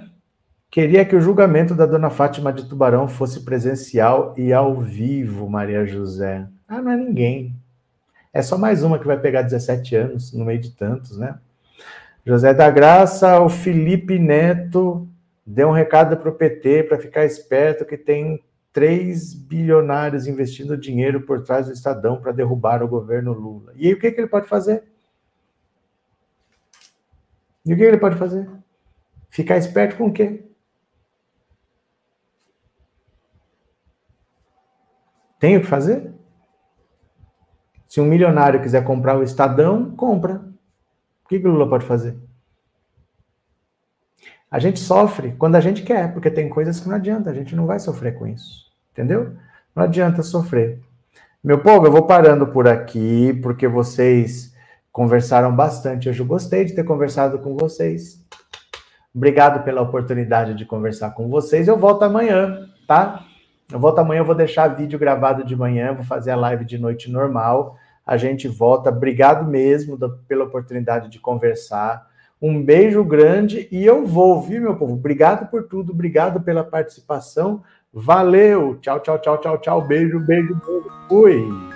Queria que o julgamento da dona Fátima de Tubarão fosse presencial e ao vivo, Maria José. Ah, não é ninguém. É só mais uma que vai pegar 17 anos, no meio de tantos, né? José da Graça, o Felipe Neto deu um recado para o PT para ficar esperto que tem três bilionários investindo dinheiro por trás do Estadão para derrubar o governo Lula. E aí o que, que ele pode fazer? E o que ele pode fazer? Ficar esperto com o quê? Tem o que fazer? Se um milionário quiser comprar o Estadão, compra. O que, o Lula pode fazer? A gente sofre quando a gente quer, porque tem coisas que não adianta, a gente não vai sofrer com isso. Entendeu? Não adianta sofrer. Meu povo, eu vou parando por aqui, porque vocês conversaram bastante. Hoje eu gostei de ter conversado com vocês. Obrigado pela oportunidade de conversar com vocês. Eu volto amanhã, tá? Eu volto amanhã, eu vou deixar vídeo gravado de manhã, vou fazer a live de noite normal. A gente volta. Obrigado mesmo pela oportunidade de conversar. Um beijo grande e eu vou, viu, meu povo? Obrigado por tudo, obrigado pela participação. Valeu! Tchau, tchau, tchau, tchau, tchau. Beijo, beijo, beijo. Fui!